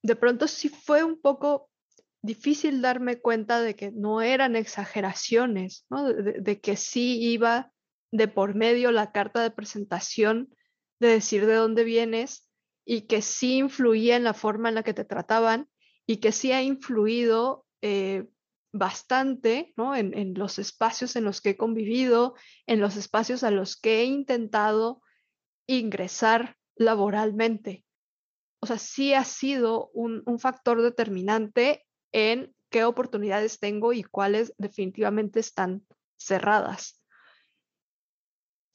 de pronto sí fue un poco difícil darme cuenta de que no eran exageraciones, De, que sí iba de por medio la carta de presentación de decir de dónde vienes y que sí influía en la forma en la que te trataban y que sí ha influido eh, bastante en, los espacios en los que he convivido, en los espacios a los que he intentado ingresar laboralmente. O sea, sí ha sido un, un factor determinante en qué oportunidades tengo y cuáles definitivamente están cerradas.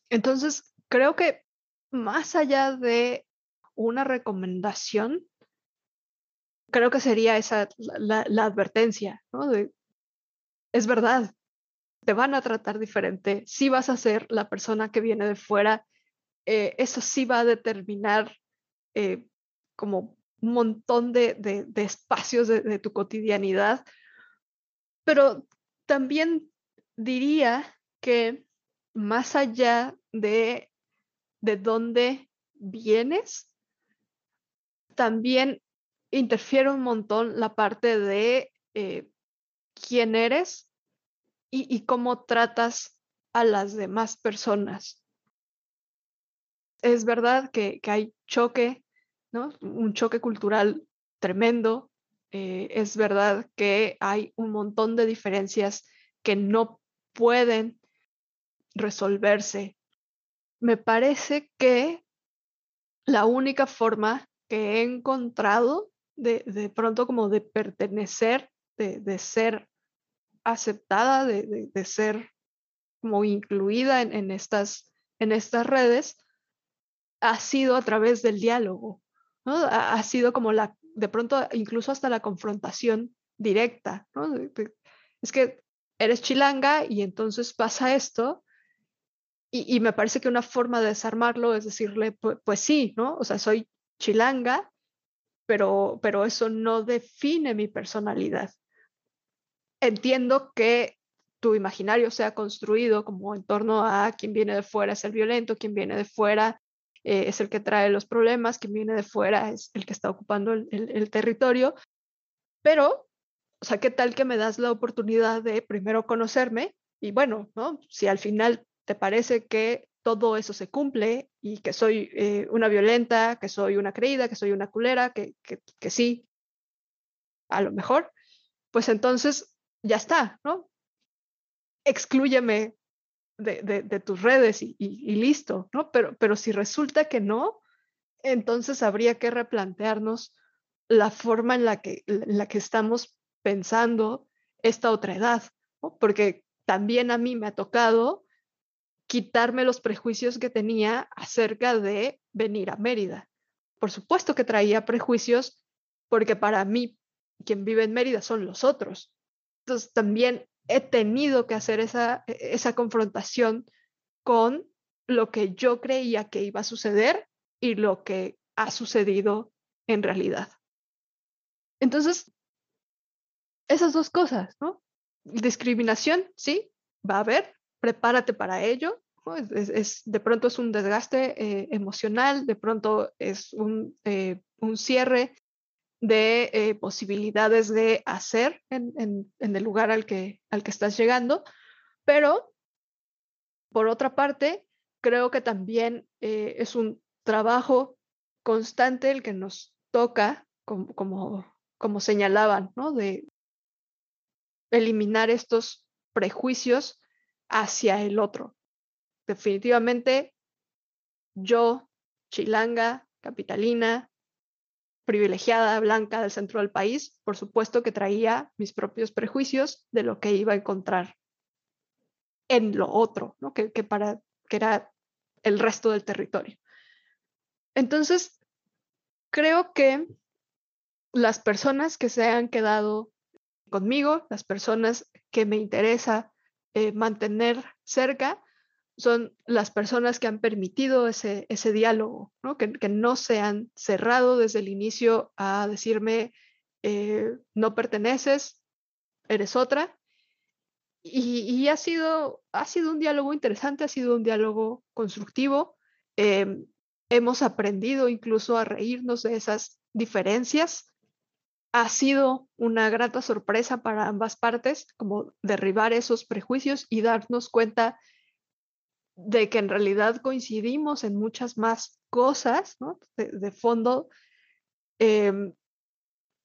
Entonces, creo que más allá de una recomendación, creo que sería esa la, advertencia, ¿no? De, es verdad, te van a tratar diferente, sí vas a ser la persona que viene de fuera, eh, eso sí va a determinar eh, como un montón de, espacios de, tu cotidianidad, pero también diría que más allá de, de dónde vienes, también interfiere un montón la parte de eh, quién eres y, cómo tratas a las demás personas. Es verdad que, hay choque, ¿no? Un choque cultural tremendo. Eh, es verdad que hay un montón de diferencias que no pueden resolverse. Me parece que la única forma que he encontrado de, pronto como de pertenecer, de, ser aceptada, de, ser como incluida en, estas, en estas redes, ha sido a través del diálogo, Ha, sido como la, de pronto incluso hasta la confrontación directa, es que eres chilanga y entonces pasa esto, y, me parece que una forma de desarmarlo es decirle, pues, pues sí, ¿no? O sea, soy chilanga, pero, pero eso no define mi personalidad. Entiendo que tu imaginario sea construido como en torno a quien viene de fuera es el violento, quien viene de fuera eh, es el que trae los problemas, quien viene de fuera es el que está ocupando el, el, territorio, pero, o sea, ¿qué tal que me das la oportunidad de primero conocerme? Y bueno, ¿no? Si al final te parece que todo eso se cumple y que soy eh, una violenta, que soy una creída, que soy una culera, que, que, sí, a lo mejor, pues entonces ya está, ¿no? Exclúyeme de, de, tus redes y, y, listo, ¿no? Pero, pero si resulta que no, entonces habría que replantearnos la forma en la que, en la que estamos pensando esta otra edad, ¿no? Porque también a mí me ha tocado quitarme los prejuicios que tenía acerca de venir a Mérida. Por supuesto que traía prejuicios porque para mí quien vive en Mérida son los otros. Entonces también he tenido que hacer esa, e, esa confrontación con lo que yo creía que iba a suceder y lo que ha sucedido en realidad. Entonces, esas dos cosas, ¿no? Discriminación, sí, va a haber, prepárate para ello. Es, de pronto es un desgaste eh, emocional, de pronto es un, eh, un cierre de eh, posibilidades de hacer en, en, el lugar al que, al que estás llegando, pero por otra parte, creo que también es un trabajo constante el que nos toca, como, como, como señalaban, ¿no? de eliminar estos prejuicios hacia el otro. Definitivamente, yo, chilanga, capitalina, privilegiada, blanca del centro del país, por supuesto que traía mis propios prejuicios de lo que iba a encontrar en lo otro, ¿no? que, para, que era el resto del territorio. Entonces, creo que las personas que se han quedado conmigo, las personas que me interesa eh, mantener cerca son las personas que han permitido ese, ese diálogo, ¿no? Que, no se han cerrado desde el inicio a decirme, eh, no perteneces, eres otra. Y, ha, sido, ha sido un diálogo interesante, ha sido un diálogo constructivo. Em, hemos aprendido incluso a reírnos de esas diferencias ha sido una grata sorpresa para ambas partes, como derribar esos prejuicios y darnos cuenta de que en realidad coincidimos en muchas más cosas. De, fondo, em,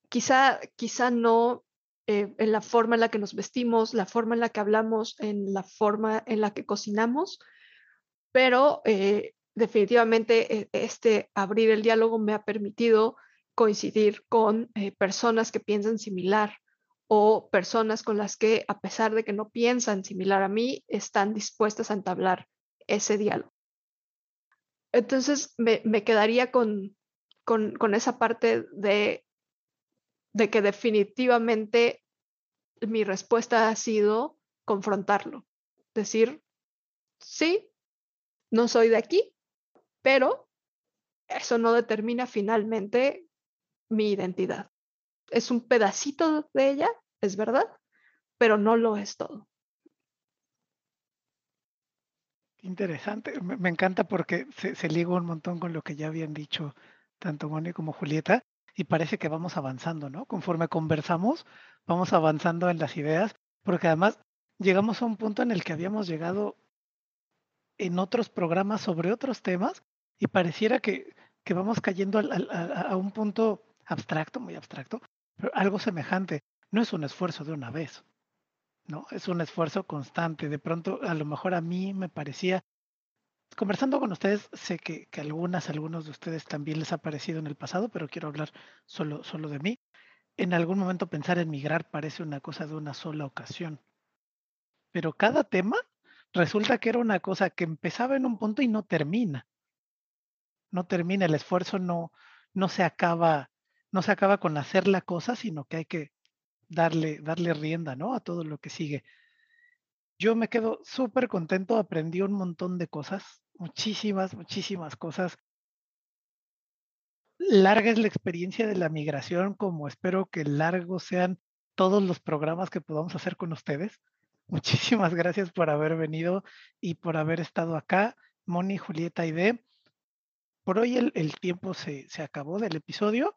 quizá, quizá no eh, en la forma en la que nos vestimos, la forma en la que hablamos, en la forma en la que cocinamos, pero eh, definitivamente eh, este abrir el diálogo me ha permitido coincidir con personas que piensan similar o personas con las que, a pesar de que no piensan similar a mí, están dispuestas a entablar ese diálogo. Entonces me, quedaría con, con, esa parte de de que definitivamente mi respuesta ha sido confrontarlo, decir, sí, no soy de aquí, pero eso no determina finalmente mi identidad. Es un pedacito de ella, es verdad, pero no lo es todo. Interesante, me, encanta porque se, se liga un montón con lo que ya habían dicho tanto Moni como Julieta y parece que vamos avanzando, ¿no? Conforme conversamos, vamos avanzando en las ideas, porque además llegamos a un punto en el que habíamos llegado en otros programas sobre otros temas y pareciera que, que vamos cayendo a, un punto abstracto, muy abstracto, pero algo semejante. No es un esfuerzo de una vez, ¿no? Es un esfuerzo constante. De pronto, a lo mejor a mí me parecía conversando con ustedes, sé que, algunas, algunos de ustedes también les ha parecido en el pasado, pero quiero hablar solo, solo de mí. En algún momento pensar en migrar parece una cosa de una sola ocasión. Pero cada tema resulta que era una cosa que empezaba en un punto y no termina. No termina, el esfuerzo no, no se acaba, no se acaba con hacer la cosa, sino que hay que darle, darle rienda, ¿no? A todo lo que sigue. Yo me quedo súper contento, aprendí un montón de cosas, muchísimas, muchísimas cosas. Larga es la experiencia de la migración, como espero que largos sean todos los programas que podamos hacer con ustedes. Muchísimas gracias por haber venido y por haber estado acá, Moni, Julieta y D. Por hoy el, el tiempo se, se acabó del episodio,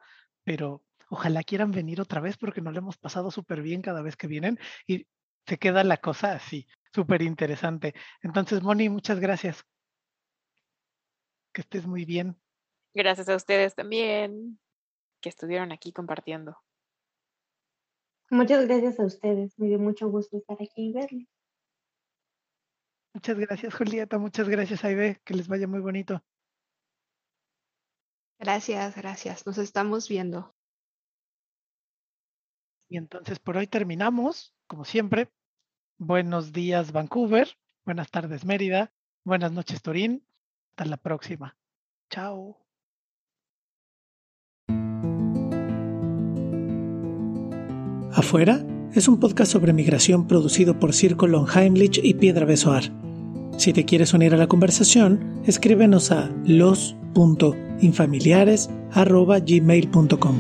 pero ojalá quieran venir otra vez porque nos lo hemos pasado súper bien cada vez que vienen y se queda la cosa así, súper interesante. Entonces, Moni, muchas gracias. Que estés muy bien. Gracias a ustedes también que estuvieron aquí compartiendo. Muchas gracias a ustedes. Me dio mucho gusto estar aquí y verles. Muchas gracias, Julieta. Muchas gracias, Aide. Que les vaya muy bonito. Gracias, gracias. Nos estamos viendo. Y entonces por hoy terminamos, como siempre, Buenos días Vancouver, buenas tardes Mérida, buenas noches Turín. Hasta la próxima. Chao. Afuera es un podcast sobre migración producido por Circo Heimlich y Piedra Besoar. Si te quieres unir a la conversación, escríbenos a los.infamiliares.gmail.com.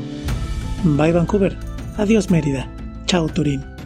Bye Vancouver. Adiós Mérida. Chao Turín.